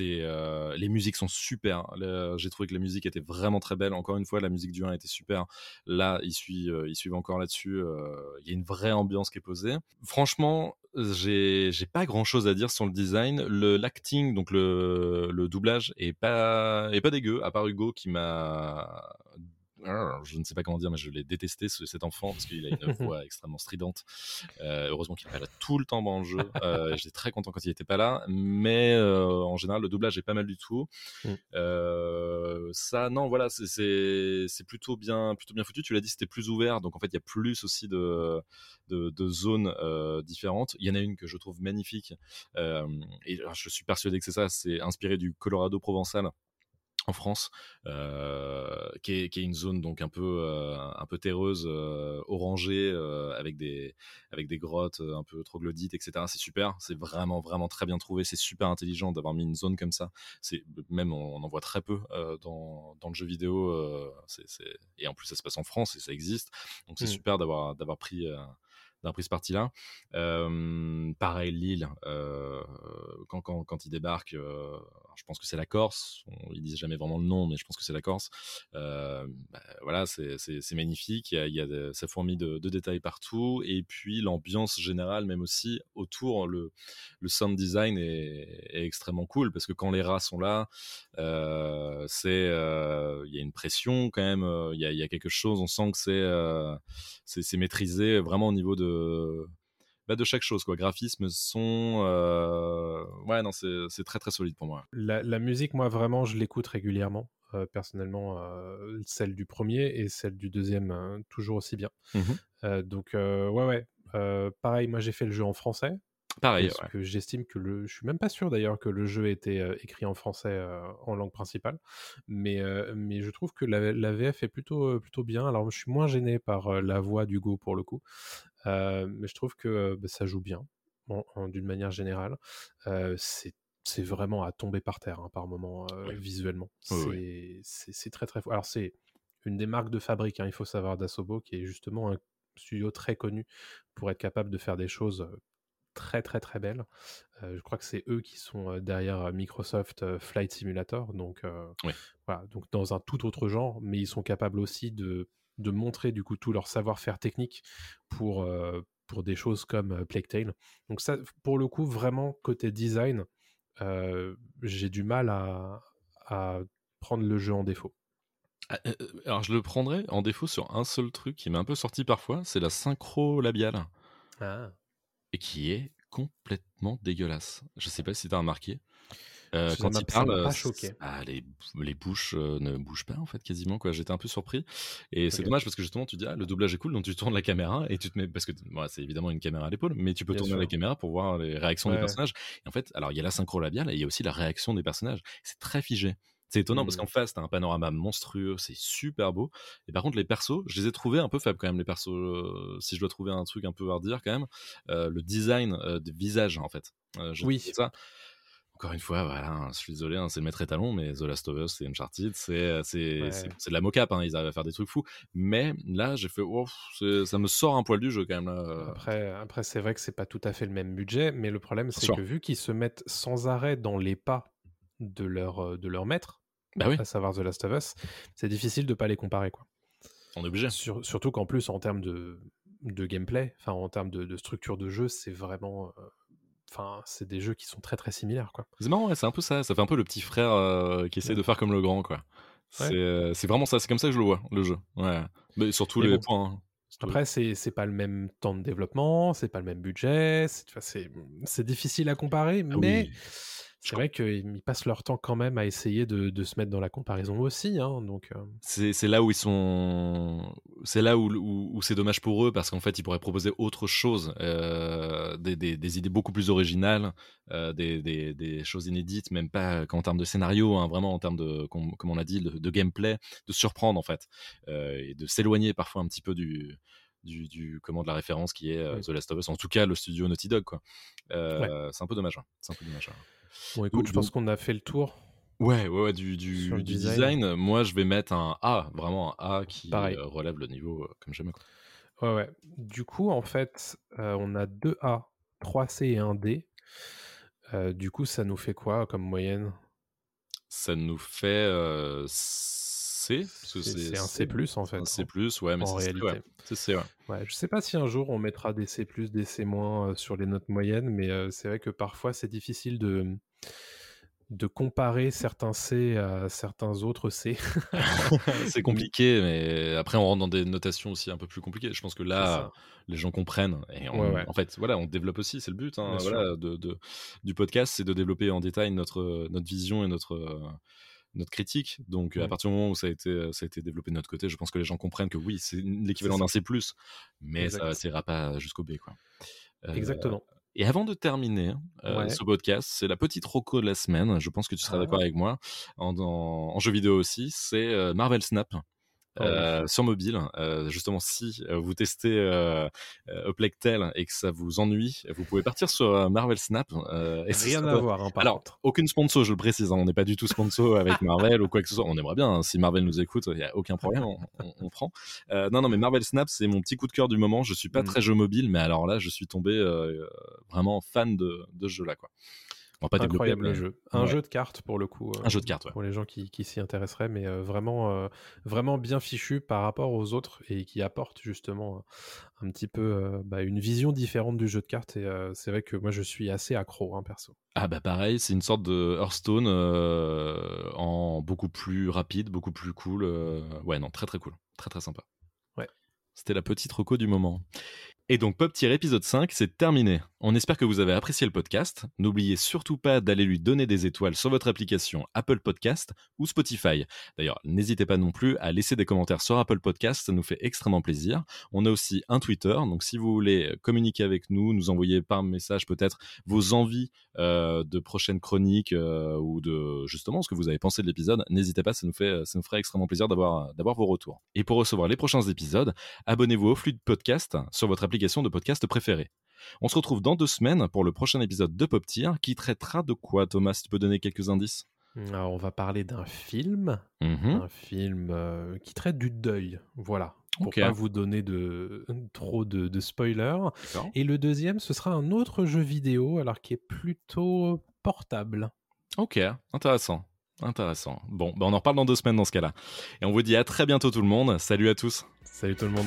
Euh, les musiques sont super. Le- J'ai trouvé que la musique était vraiment très belle. Encore une fois, la musique du 1 était super. Là, ils suivent, euh, ils encore là-dessus. euh, Il y a une vraie ambiance qui est posée. Franchement, j'ai pas grand chose à dire sur le design. Le l'acting, donc le, le doublage, est pas est pas dégueu. À part Hugo qui m'a je ne sais pas comment dire, mais je l'ai détesté ce- cet enfant parce qu'il a une [laughs] voix extrêmement stridente. Euh, heureusement qu'il n'est pas là tout le temps dans le jeu. Euh, J'étais très content quand il n'était pas là, mais euh, en général le doublage est pas mal du tout. Mm. Ça, non, voilà, c'est- plutôt bien, plutôt bien foutu. Tu l'as dit, c'était plus ouvert, donc en fait il y a plus aussi de de, de zones différentes. Il y en a une que je trouve magnifique et je suis persuadé que c'est ça. C'est inspiré du Colorado provençal en France, euh, qui, est, qui est une zone donc un peu euh, un peu terreuse, euh, orangée, avec des avec des grottes un peu troglodytes, etc. C'est super, c'est vraiment vraiment très bien trouvé, c'est super intelligent d'avoir mis une zone comme ça. C'est même on, on en voit très peu dans, dans le jeu vidéo, et en plus ça se passe en France et ça existe, donc c'est Mm. super d'avoir d'avoir pris euh, d'avoir pris ce parti-là. Euh, pareil, Lille, quand, quand, quand ils débarquent, je pense que c'est la Corse, ils disent jamais vraiment le nom, mais je pense que c'est la Corse. Bah, voilà, c'est magnifique, il y a, il y de- ça fourmille de, détails partout, et puis l'ambiance générale, même aussi autour, le, le sound design est, extrêmement cool, parce que quand les rats sont là, c'est il y a une pression quand même, il y, a, il y a quelque chose, on sent que c'est maîtrisé vraiment au niveau de bah, de chaque chose quoi graphisme son euh, ouais non c'est c'est très très solide pour moi La, la musique, moi vraiment, je l'écoute régulièrement. euh, personnellement, euh, celle du premier et celle du deuxième, euh, toujours aussi bien. Euh, donc, ouais, ouais. Pareil, moi j'ai fait le jeu en français. pareil parce ouais. que j'estime que le. Je suis même pas sûr d'ailleurs que le jeu était euh, écrit en français euh, en langue principale. Mais, euh, mais je trouve que la, la VF est plutôt, plutôt bien. Alors, je suis moins gêné par la voix d'Hugo pour le coup. Euh, mais je trouve que bah, ça joue bien, en- en- d'une manière générale. Euh, c'est c'est vraiment à tomber par terre hein, par moment euh, Oui. visuellement. Oui, c'est oui. c'est- c'est très très fort. Alors c'est une des marques de fabrique, hein, il faut savoir d'Asobo, qui est justement un studio très connu pour être capable de faire des choses très très très belles. Euh, je crois que c'est eux qui sont derrière Microsoft Flight Simulator, donc euh, Oui. voilà, donc dans un tout autre genre, mais ils sont capables aussi de de montrer du coup tout leur savoir-faire technique pour euh, pour des choses comme euh, Plague Tale. Donc ça, pour le coup, vraiment côté design, euh, j'ai du mal à, à prendre le jeu en défaut. Ah, alors je le prendrais en défaut sur un seul truc qui m'a un peu sorti parfois c'est la synchro labiale Ah. et qui est complètement dégueulasse je sais pas si t'as remarqué Euh, quand il parle, pas choqué. c'est- ah, les, les bouches euh, ne bougent pas en fait quasiment quoi. J'étais un peu surpris et c'est dommage parce que justement tu dis ah, le doublage est cool donc tu tournes la caméra et tu te mets parce que bon, c'est évidemment une caméra à l'épaule mais tu peux Bien tourner sûr. la caméra pour voir les réactions Ouais, des personnages. Et en fait alors il y a la synchro labiale et il y a aussi la réaction des personnages. C'est très figé. C'est étonnant parce Mm. qu'en face, t'as un panorama monstrueux, c'est super beau. Et par contre, les persos, je les ai trouvés un peu faibles quand même, les persos. euh, si je dois trouver un truc un peu à redire quand même, euh, le design euh, des visages en fait. Je Oui. ça. Encore une fois, voilà, hein, je suis désolé, hein, c'est le maître étalon, mais The Last of Us, c'est Uncharted, c'est euh, Ouais. de la mocap, hein, ils arrivent à faire des trucs fous. Mais là, j'ai fait, oh, ça me sort un poil du jeu quand même. Là. Après, après c'est vrai que c'est pas tout à fait le même budget, mais le problème, c'est que vu qu'ils se mettent sans arrêt dans les pas de leur, euh, de leur maître, Bah oui, à savoir The Last of Us, c'est difficile de pas les comparer. Quoi. on est obligé. Sur- surtout qu'en plus, en termes de, de gameplay, enfin en termes de, de structure de jeu, c'est vraiment. euh, Enfin, c'est des jeux qui sont très très similaires. Quoi. C'est marrant, ouais, c'est un peu ça. Ça fait un peu le petit frère euh, qui essaie Ouais. de faire comme le grand, quoi. C'est euh, c'est vraiment ça, c'est comme ça que je le vois, le jeu. Ouais. Mais sur tous Mais les bon. points. hein. Après, c'est c'est pas le même temps de développement, c'est pas le même budget, c'est difficile à comparer, Ah mais oui. C'est vrai qu'ils passent leur temps quand même à essayer de, de se mettre dans la comparaison aussi. Hein, donc, euh, C'est là où ils sont. C'est là où, où, où c'est dommage pour eux parce qu'en fait, ils pourraient proposer autre chose, euh, des, des, des idées beaucoup plus originales, euh, des, choses inédites, même pas qu'en termes de scénario, hein, vraiment en termes de, comme, comme on a dit, de, de gameplay, de surprendre en fait, et de s'éloigner parfois un petit peu du. Du, du comment de la référence qui est Oui. The Last of Us en tout cas le studio Naughty Dog quoi c'est un peu dommage hein. c'est un peu dommage hein. Bon, écoute, Donc- je pense qu'on a fait le tour. Ouais, ouais, ouais, du, design. design. moi je vais mettre un A, vraiment un A qui Pareil. euh, relève le niveau euh, comme jamais. Ouais, ouais. Du coup, en fait, euh, on a 2 A, 3 C et 1 D. Euh, du coup, ça nous fait quoi comme moyenne? Ça nous fait euh, C, C'est un C+, en fait. un C+, hein. ouais, mais en c'est ouais. C'est C, ouais. Ouais, je sais pas si un jour on mettra des C+, des C-, euh, sur les notes moyennes, mais euh, c'est vrai que parfois c'est difficile de, de comparer certains C à certains autres C. [laughs] c'est [laughs] compliqué, mais après on rentre dans des notations aussi un peu plus compliquées. Je pense que là, les gens comprennent. Et on- Ouais, ouais. en fait, voilà, on développe aussi, c'est le but hein, voilà, de, de- du podcast, c'est de développer en détail notre, notre vision et notre, notre critique. Donc, à partir du moment où ça a, été, ça a été développé de notre côté, je pense que les gens comprennent que oui, c'est l'équivalent d'un C, mais ça n'ira pas jusqu'au B. Quoi. Euh, Exactement. Et avant de terminer euh, Ouais. ce podcast, c'est la petite roco de la semaine. Je pense que tu seras Ah. d'accord avec moi. En, en- en jeu vidéo aussi, c'est euh, Marvel Snap. Oh, oui. euh, sur mobile, Euh, justement, si euh, vous testez euh, Uplectel et que ça vous ennuie, vous pouvez partir sur Marvel Snap. et Rien à voir, hein, par Alors, contre. aucune sponsor, je le précise, hein, on n'est pas du tout sponsor [laughs] avec Marvel ou quoi que ce soit. On aimerait bien, hein, si Marvel nous écoute, il n'y a aucun problème, on, on- on prend. Non, non, mais Marvel Snap, c'est mon petit coup de cœur du moment. Je suis pas Mm. très jeu mobile, mais alors là, je suis tombé vraiment fan de, de ce jeu-là. Quoi. On va pas développer, Incroyable mais- jeu. Un Ouais. jeu de cartes pour le coup. Un jeu de cartes, ouais. Pour les gens qui, qui s'y intéresseraient, mais euh, vraiment, euh, vraiment bien fichu par rapport aux autres et qui apporte justement un, petit peu euh, bah, une vision différente du jeu de cartes. Et euh, c'est vrai que moi je suis assez accro, hein, perso. Ah bah pareil, c'est une sorte de Hearthstone euh, en beaucoup plus rapide, beaucoup plus cool. euh, Ouais, non, très très cool. Très très sympa. Ouais. C'était la petite reco du moment. Et donc Pop-épisode 5, c'est terminé. On espère que vous avez apprécié le podcast. N'oubliez surtout pas d'aller lui donner des étoiles sur votre application Apple Podcast ou Spotify. D'ailleurs, n'hésitez pas non plus à laisser des commentaires sur Apple Podcast, ça nous fait extrêmement plaisir. On a aussi un Twitter, donc si vous voulez communiquer avec nous, nous envoyer par message peut-être vos envies euh, de prochaines chroniques euh, ou de justement ce que vous avez pensé de l'épisode, n'hésitez pas, ça nous, fait, ferait extrêmement plaisir d'avoir d'avoir vos retours. Et pour recevoir les prochains épisodes, abonnez-vous au flux de podcast sur votre application de podcast préférée. On se retrouve dans deux semaines pour le prochain épisode de Pop Tier qui traitera de quoi, Thomas? Tu peux donner quelques indices? Alors, on va parler d'un film, Mhm. un film euh, qui traite du deuil. Voilà. Pour Ok. pas vous donner de, trop de, de spoilers. Et le deuxième, ce sera un autre jeu vidéo, alors qui est plutôt portable. Ok, intéressant. Intéressant. Bon, bah on en reparle dans deux semaines dans ce cas-là. Et on vous dit à très bientôt tout le monde. Salut à tous. Salut tout le monde.